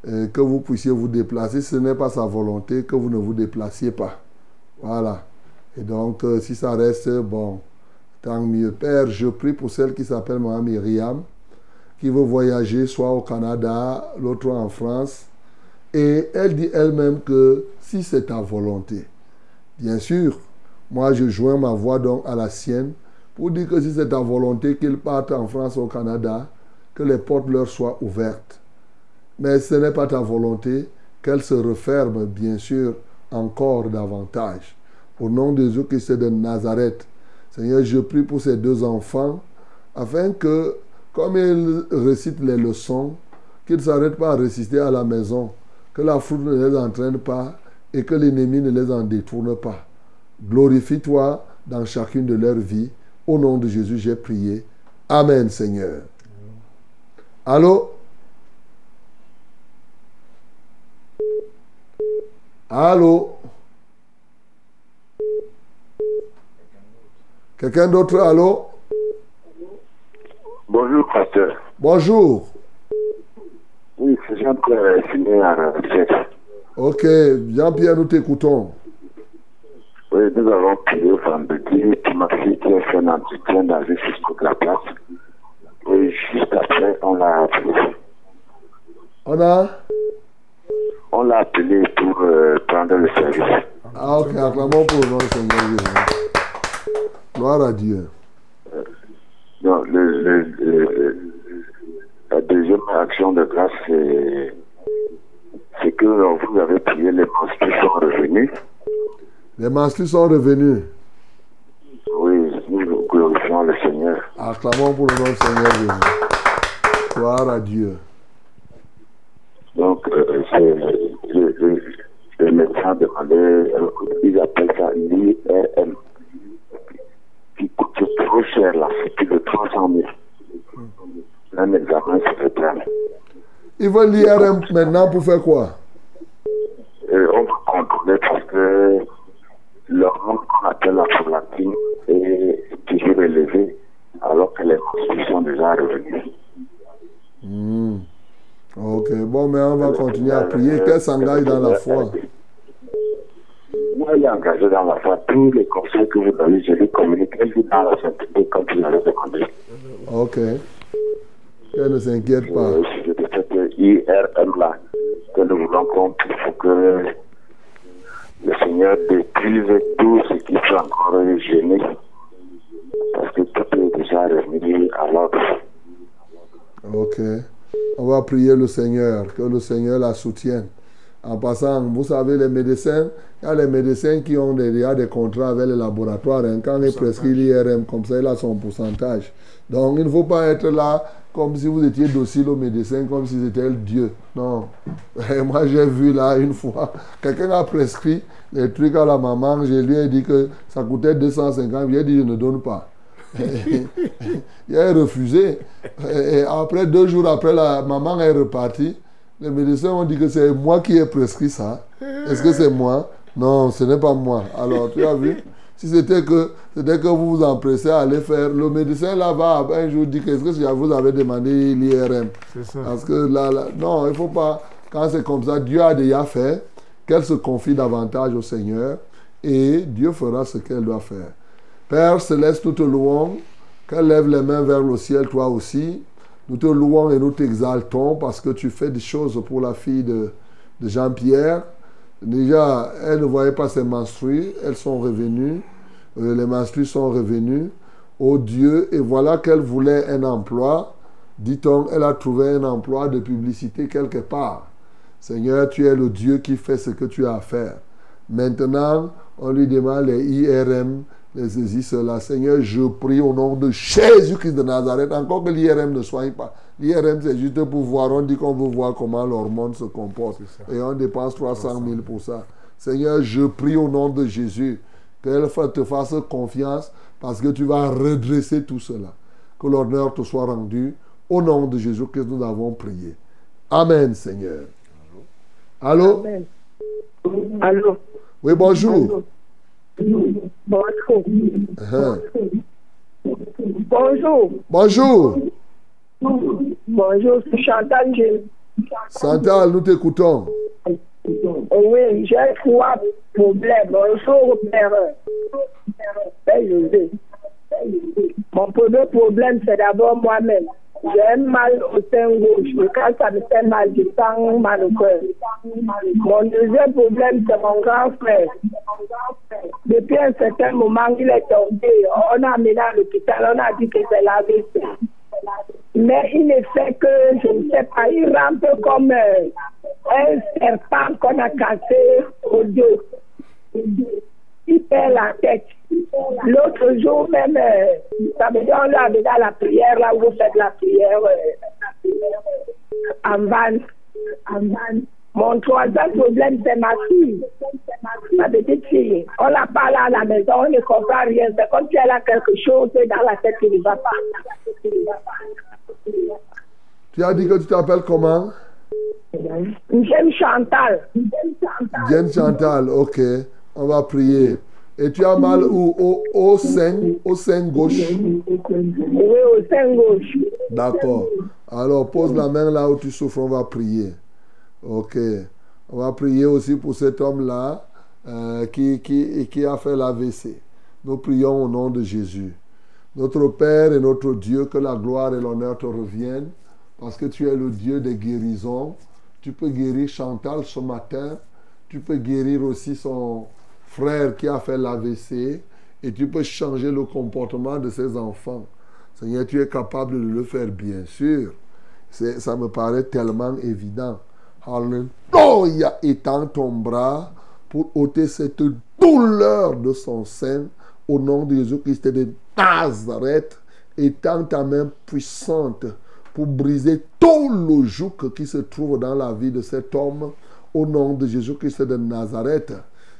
euh, que vous puissiez vous déplacer. Si ce n'est pas sa volonté, que vous ne vous déplaciez pas. Voilà. Et donc, euh, si ça reste bon, tant mieux. Père, je prie pour celle qui s'appelle maman Myriam, qui veut voyager soit au Canada, l'autre en France. Et elle dit elle-même que si c'est ta volonté, bien sûr, moi je joins ma voix donc à la sienne pour dire que si c'est ta volonté qu'ils partent en France ou au Canada, que les portes leur soient ouvertes. Mais ce n'est pas ta volonté qu'elles se referment, bien sûr, encore davantage. Au nom de Jésus-Christ de Nazareth, Seigneur, je prie pour ces deux enfants, afin que, comme ils récitent les leçons, qu'ils ne s'arrêtent pas à réciter à la maison, que la foule ne les entraîne pas et que l'ennemi ne les en détourne pas. Glorifie-toi dans chacune de leurs vies. Au nom de Jésus, j'ai prié. Amen, Seigneur. Allô? Allô? Quelqu'un d'autre, allô? Bonjour, pasteur. Bonjour. C'est Jean-Pierre signé à la Ok, Jean-Pierre, nous t'écoutons. Oui, nous avons prié vendredi. Tu m'as dit qu'il a fait un entretien dans une Facebook La Place. Et juste après, on l'a appelé. On a? On l'a appelé pour euh, prendre le service. Ah, ok, acclamons pour le nom. Gloire à Dieu. Donc, le, le, le- la de grâce, c'est que euh, vous avez prié, les monstres sont revenus. Les masques sont revenus. Oui, nous glorifions le Seigneur. Acclamons pour le nom du Seigneur Jésus. Gloire à Dieu. Donc, euh, le, le, le médecin demandait, euh, ils appellent ça l'IRM, qui coûte trop cher là, c'est plus de 300 000. Un examen cérébral. Ils veulent l'IRM maintenant pour faire quoi? Et on va contrôler parce que l'hormone qu'on appelle la prolactine est toujours élevée alors que les monstres sont déjà revenus. Hmm. Ok, bon, mais on va continuer à prier. Qu'elle s'engage dans la foi? Moi, il est engagé dans la foi. Tous les conseils que vous donnez, je les communique. Elle dit dans la sainteté quand il avait demandé. Ok. Qu'elle ne s'inquiète pas. Euh, sujet de cette IRM là que nous voulons qu'on puisse que Seigneur détruise tout ce qui peut encore gêner. Parce que tout est déjà remis à l'ordre. Ok. On va prier le Seigneur, que le Seigneur la soutienne. En passant, vous savez, les médecins, il y a les médecins qui ont des, déjà des contrats avec les laboratoires. hein. Quand ils prescrivent l'IRM, comme ça, il a son pourcentage. Donc, il ne faut pas être là comme si vous étiez docile au médecin, comme si c'était le Dieu. Non. Et moi, j'ai vu là une fois, <laughs> quelqu'un a prescrit des trucs à la maman. Je lui ai dit que ça coûtait 250. Il a dit, je ne donne pas. <laughs> il a refusé. Et après, deux jours après, la maman est repartie. Les médecins ont dit que c'est moi qui ai prescrit ça. Est-ce que c'est moi? Non, ce n'est pas moi. Alors, tu as vu? Si c'était que, c'était que vous vous empressez à aller faire, le médecin là va un jour dire qu'est-ce que vous avez demandé l'IRM C'est ça. Parce que là, là- non, il ne faut pas, quand c'est comme ça, Dieu a déjà fait, qu'elle se confie davantage au Seigneur et Dieu fera ce qu'elle doit faire. Père céleste, nous te louons, qu'elle lève les mains vers le ciel, toi aussi. Nous te louons et nous t'exaltons parce que tu fais des choses pour la fille de, Jean-Pierre. Déjà, elle ne voyait pas ses menstrues, elles sont revenues, Euh, les menstrues sont revenues. Oh Dieu, et voilà qu'elle voulait un emploi. Dit-on, elle a trouvé un emploi de publicité quelque part. Seigneur, tu es le Dieu qui fait ce que tu as à faire. Maintenant, on lui demande les IRM, les ceci, cela. Seigneur, je prie au nom de Jésus-Christ de Nazareth, encore que l'IRM ne soigne pas. L'IRM, c'est juste pour voir, on dit qu'on veut voir comment l'hormone se comporte. Et on dépense 300 000 pour ça. Seigneur, je prie au nom de Jésus qu'elle te fasse confiance parce que tu vas redresser tout cela. Que l'honneur te soit rendu. Au nom de Jésus-Christ, nous avons prié. Amen, Seigneur. Allô? Allô? Oui, bonjour. Bonjour. Bonjour. Bonjour. Bonjour, c'est Chantal. Je... Chantal, nous t'écoutons. Oui, j'ai trois problèmes. Bonjour, Père. Mon premier problème, c'est d'abord moi-même. J'ai un mal au sein gauche. Et quand ça me fait mal, je sens mal au cœur. Mon deuxième problème, c'est mon grand frère. Depuis un certain moment, il est tombé. On a amené à l'hôpital, on a dit que c'est l'AVC. Mais il ne fait que, je ne sais pas, il rampe comme un serpent qu'on a cassé au dos. Il perd la tête. L'autre jour même, euh, ça veut dire on à la prière, là où vous faites la prière euh, en van. En van. Mon troisième problème, c'est ma fille, ma petite fille. On la parle à la maison, on ne comprend rien. C'est comme si elle a quelque chose dans la tête qui ne va pas. Tu as dit que tu t'appelles comment? J'aime Chantal. Diane Chantal, ok. On va prier. Et tu as mal où? Au, au sein, au sein gauche Oui, au sein gauche. D'accord. Alors pose la main là où tu souffres, on va prier. Ok. On va prier aussi pour cet homme-là euh, qui, qui, qui a fait l'AVC. Nous prions au nom de Jésus. Notre Père et notre Dieu, que la gloire et l'honneur te reviennent, parce que tu es le Dieu des guérisons. Tu peux guérir Chantal ce matin. Tu peux guérir aussi son frère qui a fait l'AVC. Et tu peux changer le comportement de ses enfants. Seigneur, tu es capable de le faire, bien sûr. Ça me paraît tellement évident. Alléluia. Étends ton bras pour ôter cette douleur de son sein au nom de Jésus-Christ de Nazareth. Étends ta main puissante pour briser tout le joug qui se trouve dans la vie de cet homme au nom de Jésus-Christ de Nazareth.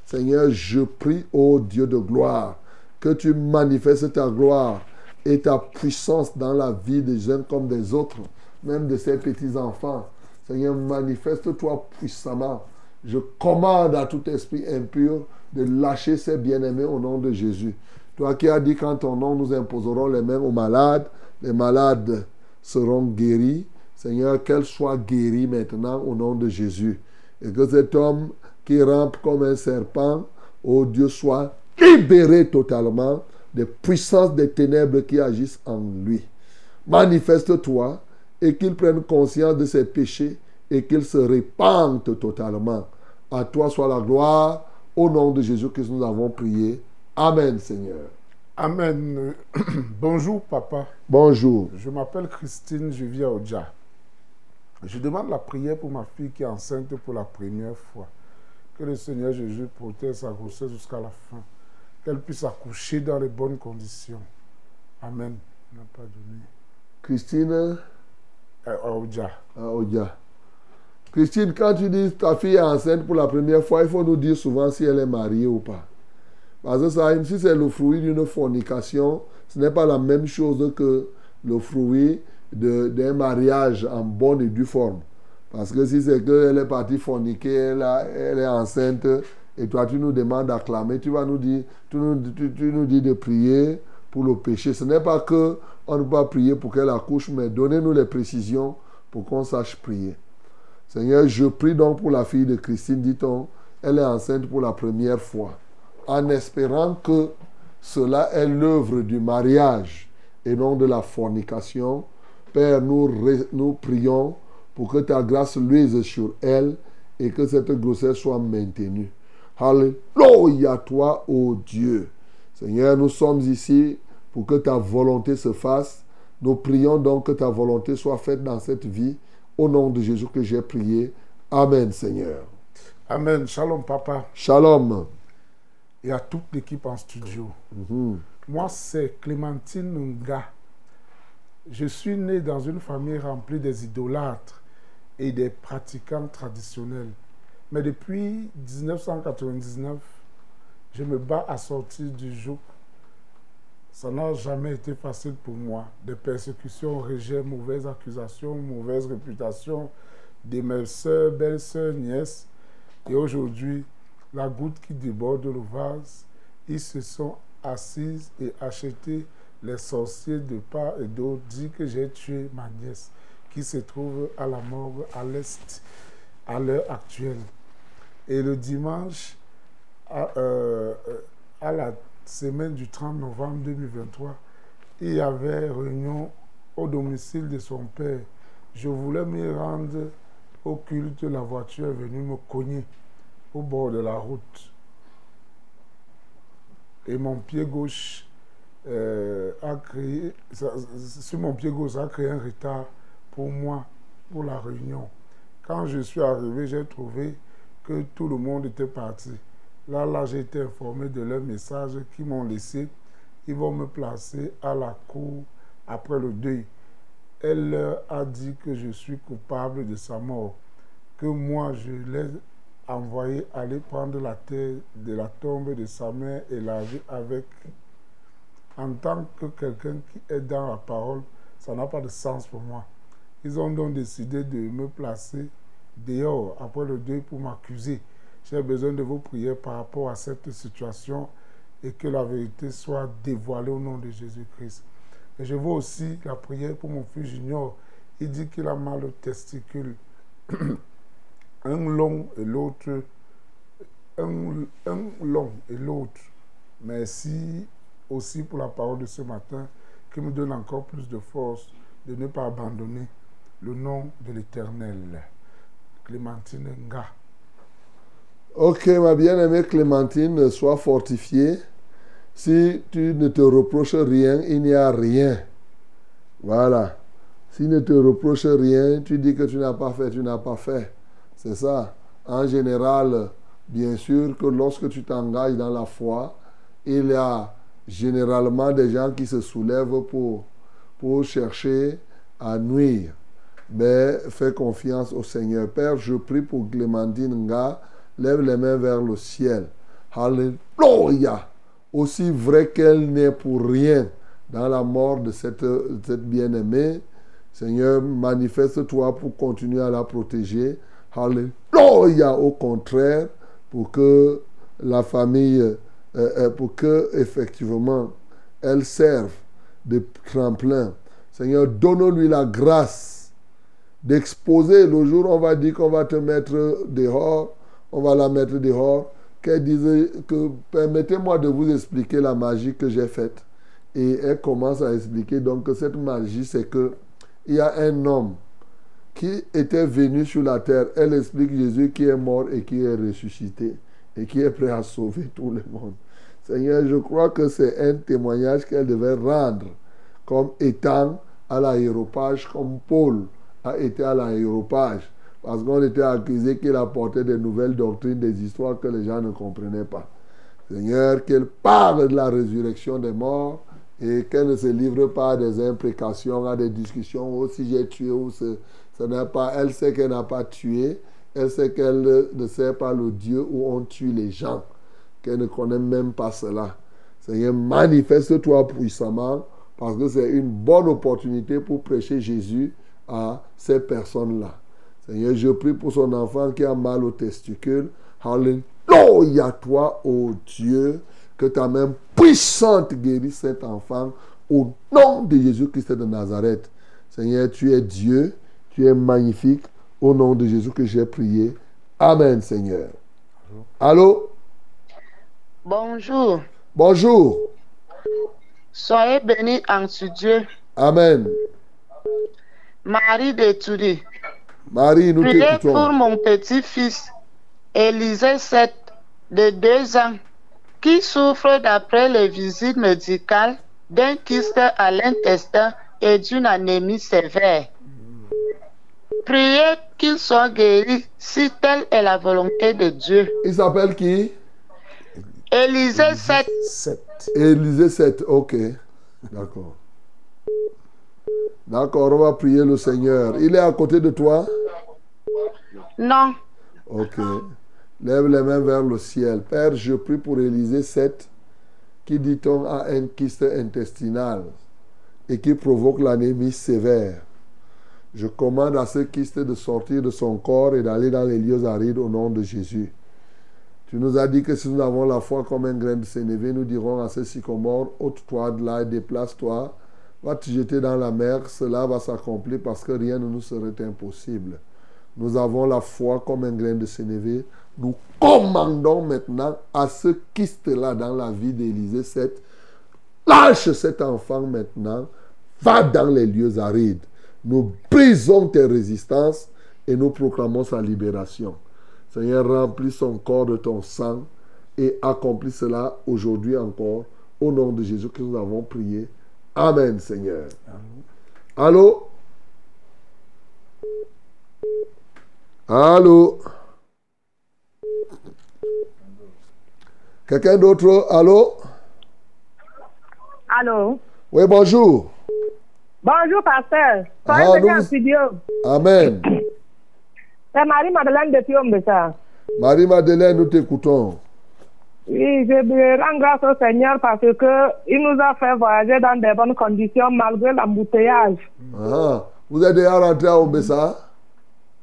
Seigneur, je prie, ô Dieu de gloire, que tu manifestes ta gloire et ta puissance dans la vie des uns comme des autres, même de ces petits-enfants. Seigneur, manifeste-toi puissamment. Je commande à tout esprit impur de lâcher ses bien-aimés au nom de Jésus. Toi qui as dit qu'en ton nom, nous imposerons les mains aux malades, les malades seront guéris. Seigneur, qu'elle soit guérie maintenant au nom de Jésus. Et que cet homme qui rampe comme un serpent, ô Dieu, soit libéré totalement des puissances des ténèbres qui agissent en lui. Manifeste-toi et qu'il prenne conscience de ses péchés et qu'il se répande totalement. À toi soit la gloire Au nom de Jésus que nous avons prié. Amen, Seigneur. Amen. <clears throat> Bonjour, papa. Bonjour. Je m'appelle Christine, je vis à Oja. Je demande la prière pour ma fille qui est enceinte pour la première fois. Que le Seigneur Jésus protège sa grossesse jusqu'à la fin. Qu'elle puisse accoucher dans les bonnes conditions. Amen. Il n'a pas donné. Christine? Euh. Christine, quand tu dis ta fille est enceinte pour la première fois, il faut nous dire souvent si elle est mariée ou pas. Parce que ça, si c'est le fruit d'une fornication, ce n'est pas la même chose que le fruit d'un mariage en bonne et due forme. Parce que si c'est qu'elle est partie forniquer, elle, est enceinte, et toi tu nous demandes d'acclamer, tu vas nous dire, tu nous, dis de prier pour le péché. Ce n'est pas que on ne peut pas prier pour qu'elle accouche, mais donnez-nous les précisions pour qu'on sache prier. Seigneur, je prie donc pour la fille de Christine, dit-on, elle est enceinte pour la première fois, en espérant que cela est l'œuvre du mariage et non de la fornication. Père, nous prions pour que ta grâce luise sur elle et que cette grossesse soit maintenue. Alléluia toi, ô Dieu. Seigneur, nous sommes ici pour que ta volonté se fasse. Nous prions donc que ta volonté soit faite dans cette vie. Au nom de Jésus que j'ai prié. Amen, Seigneur. Amen. Shalom, papa. Shalom. Et à toute l'équipe en studio. Mhm. Moi, c'est Clémentine Nga. Je suis né dans une famille remplie des idolâtres et des pratiquants traditionnels. Mais depuis 1999, je me bats à sortir du joug. Ça n'a jamais été facile pour moi. Des persécutions, rejets, mauvaises accusations, mauvaise réputation de mes soeurs, belles-sœurs, nièces. Et aujourd'hui, la goutte qui déborde le vase, ils se sont assises et acheté les sorciers de part et d'autre dit que j'ai tué ma nièce qui se trouve à la morgue à l'est à l'heure actuelle. Et le dimanche, à, euh, la semaine du 30 novembre 2023, il y avait réunion au domicile de son père. Je voulais me rendre au culte, la voiture est venue me cogner au bord de la route. Et mon pied gauche euh, a créé, sur mon pied gauche, a créé un retard pour moi, pour la réunion. Quand je suis arrivé, j'ai trouvé que tout le monde était parti. Là, là, j'ai été informé de leurs messages qu'ils m'ont laissé. Ils vont me placer à la cour après le deuil. Elle leur a dit que je suis coupable de sa mort, que moi, je l'ai envoyé aller prendre la terre de la tombe de sa mère et laver avec. En tant que quelqu'un qui est dans la parole, ça n'a pas de sens pour moi. Ils ont donc décidé de me placer dehors après le deuil pour m'accuser. J'ai besoin de vos prières par rapport à cette situation et que la vérité soit dévoilée au nom de Jésus-Christ. Et je veux aussi la prière pour mon fils Junior. Il dit qu'il a mal au testicule. <clears throat> un long et l'autre. Un, un long et l'autre. Merci aussi pour la parole de ce matin qui me donne encore plus de force de ne pas abandonner le nom de l'Éternel. Clémentine Nga. Ok, ma bien-aimée Clémentine, sois fortifiée. Si tu ne te reproches rien, il n'y a rien. Voilà. S'il ne te reproche rien, tu dis que tu n'as pas fait, tu n'as pas fait. C'est ça. En général, bien sûr que lorsque tu t'engages dans la foi, il y a généralement des gens qui se soulèvent pour, pour chercher à nuire. Mais fais confiance au Seigneur. Père, je prie pour Clémentine Nga. Lève les mains vers le ciel. Alléluia. Aussi vrai qu'elle n'est pour rien dans la mort de cette, cette bien-aimée, Seigneur, manifeste-toi pour continuer à la protéger. Alléluia. Au contraire, pour que la famille, euh, euh, pour que effectivement, elle serve de tremplin. Seigneur, donne-lui la grâce d'exposer. Le jour où on va dire qu'on va te mettre dehors, on va la mettre dehors. Qu'elle dise que permettez-moi de vous expliquer la magie que j'ai faite. Et elle commence à expliquer donc que cette magie, c'est que il y a un homme qui était venu sur la terre. Elle explique Jésus qui est mort et qui est ressuscité. et qui est prêt à sauver tout le monde. Seigneur, je crois que c'est un témoignage qu'elle devait rendre comme étant à l'aéropage, comme Paul a été à l'aéropage. Parce qu'on était accusé qu'il apportait des nouvelles doctrines, des histoires que les gens ne comprenaient pas. Seigneur, qu'elle parle de la résurrection des morts et qu'elle ne se livre pas à des imprécations, à des discussions. Oh, si j'ai tué ou ce, ce n'est pas. Elle sait qu'elle n'a pas tué. Elle sait qu'elle ne sait pas le Dieu où on tue les gens. Qu'elle ne connaît même pas cela. Seigneur, manifeste-toi puissamment parce que c'est une bonne opportunité pour prêcher Jésus à ces personnes-là. Seigneur, je prie pour son enfant qui a mal au testicule. Alléluia, toi, ô Dieu, que ta main puissante guérisse cet enfant au nom de Jésus-Christ de Nazareth. Seigneur, tu es Dieu, tu es magnifique. Au nom de Jésus que j'ai prié. Amen, Seigneur. Allô? Bonjour. Bonjour. Soyez bénis en ce Dieu. Amen. Marie de Touré. Marie, nous Priez pour mon petit-fils, Élisée 7, de 2 ans, qui souffre d'après les visites médicales d'un kyste à l'intestin et d'une anémie sévère. Priez qu'il soit guéri si telle est la volonté de Dieu. Il s'appelle qui? Élisée 7. Élisée 7, ok. D'accord. D'accord, on va prier le Seigneur. Il est à côté de toi? Non. Ok. Lève les mains vers le ciel. Père, je prie pour Élisée 7, qui dit-on a un kyste intestinal et qui provoque l'anémie sévère. Je commande à ce kyste de sortir de son corps et d'aller dans les lieux arides au nom de Jésus. Tu nous as dit que si nous avons la foi comme un grain de sénévé, nous dirons à ce sycomore, ôte-toi de là et déplace-toi, va te jeter dans la mer, cela va s'accomplir parce que rien ne nous serait impossible. Nous avons la foi comme un grain de sénévé. Nous commandons maintenant à ce kyste-là dans la vie d'Élisée 7, lâche cet enfant maintenant, va dans les lieux arides. Nous brisons tes résistances et nous proclamons sa libération. Seigneur, remplis son corps de ton sang et accomplis cela aujourd'hui encore. Au nom de Jésus que nous avons prié. Amen, Seigneur. Allô? Allô? Quelqu'un d'autre? Allô? Allô? Oui, bonjour. Bonjour, pasteur. Soyez Ah, venu nous- en studio. Amen. C'est Marie-Madeleine de Piombe, Marie-Madeleine, nous t'écoutons. Oui, je me rends grâce au Seigneur parce que il nous a fait voyager dans de bonnes conditions malgré l'embouteillage. Ah, vous êtes déjà rentré à Obessa?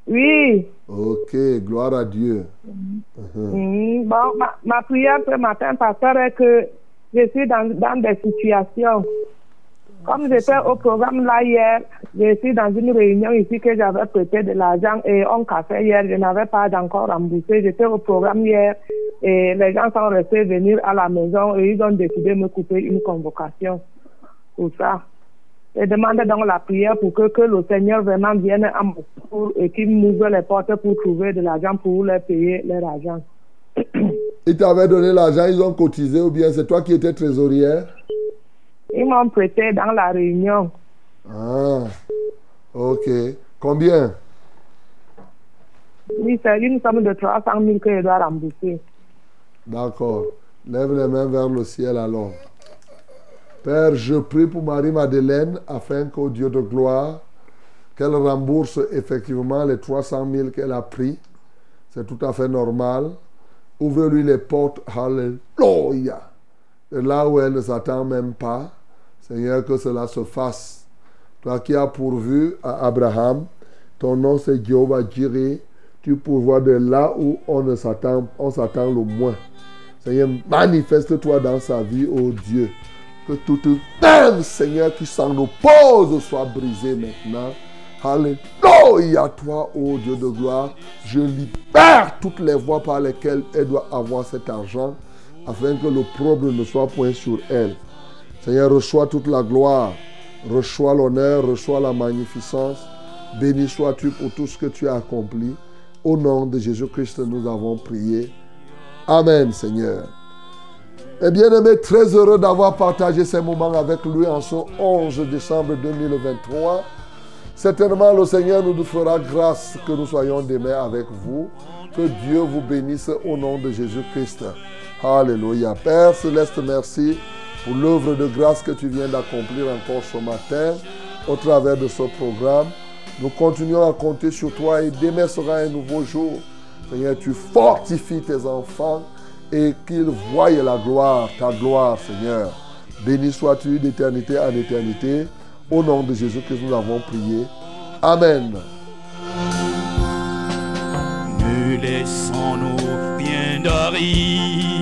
Oui. Ok, gloire à Dieu. Mhm. Mhm. Bon, ma, ma prière ce matin, pasteur, est que je suis dans, dans des situations. Comme j'étais au programme là hier, je suis dans une réunion ici que j'avais prêté de l'argent et on cassait hier, je n'avais pas encore remboursé. J'étais au programme hier et les gens sont restés venir à la maison et ils ont décidé de me couper une convocation pour ça. Je demande donc la prière pour que, le Seigneur vraiment vienne et qu'il m'ouvre les portes pour trouver de l'argent pour leur payer leur argent. Ils t'avaient donné l'argent, ils ont cotisé ou bien c'est toi qui étais trésorière? Ils m'ont prêté dans la réunion. Ah, ok. Combien? Oui, c'est une somme de 300 000 que je dois rembourser. D'accord. Lève les mains vers le ciel alors. Père, je prie pour Marie-Madeleine afin qu'au Dieu de gloire, qu'elle rembourse effectivement les 300 000 qu'elle a pris. C'est tout à fait normal. Ouvre-lui les portes. Alléluia. Et là où elle ne s'attend même pas, Seigneur, que cela se fasse. Toi qui as pourvu à Abraham, ton nom c'est Jéhovah Jireh. Tu pourvois de là où on ne s'attend, on s'attend le moins. Seigneur, manifeste-toi dans sa vie, ô Dieu. Que toute peine, Seigneur, qui s'en oppose soit brisée maintenant. Alléluia, toi, ô Dieu de gloire. Je libère toutes les voies par lesquelles elle doit avoir cet argent, afin que le problème ne soit point sur elle. Seigneur, reçois toute la gloire, reçois l'honneur, reçois la magnificence. Béni sois-tu pour tout ce que tu as accompli. Au nom de Jésus-Christ, nous avons prié. Amen, Seigneur. Et bien aimé, très heureux d'avoir partagé ces moments avec lui en ce 11 décembre 2023. Certainement, le Seigneur nous fera grâce que nous soyons demain avec vous. Que Dieu vous bénisse au nom de Jésus-Christ. Alléluia. Père Céleste, merci pour l'œuvre de grâce que tu viens d'accomplir encore ce matin au travers de ce programme. Nous continuons à compter sur toi et demain sera un nouveau jour. Seigneur, tu fortifies tes enfants et qu'ils voient la gloire, ta gloire, Seigneur. Béni sois-tu d'éternité en éternité. Au nom de Jésus que nous avons prié. Amen. Ne laissons-nous rien d'arriver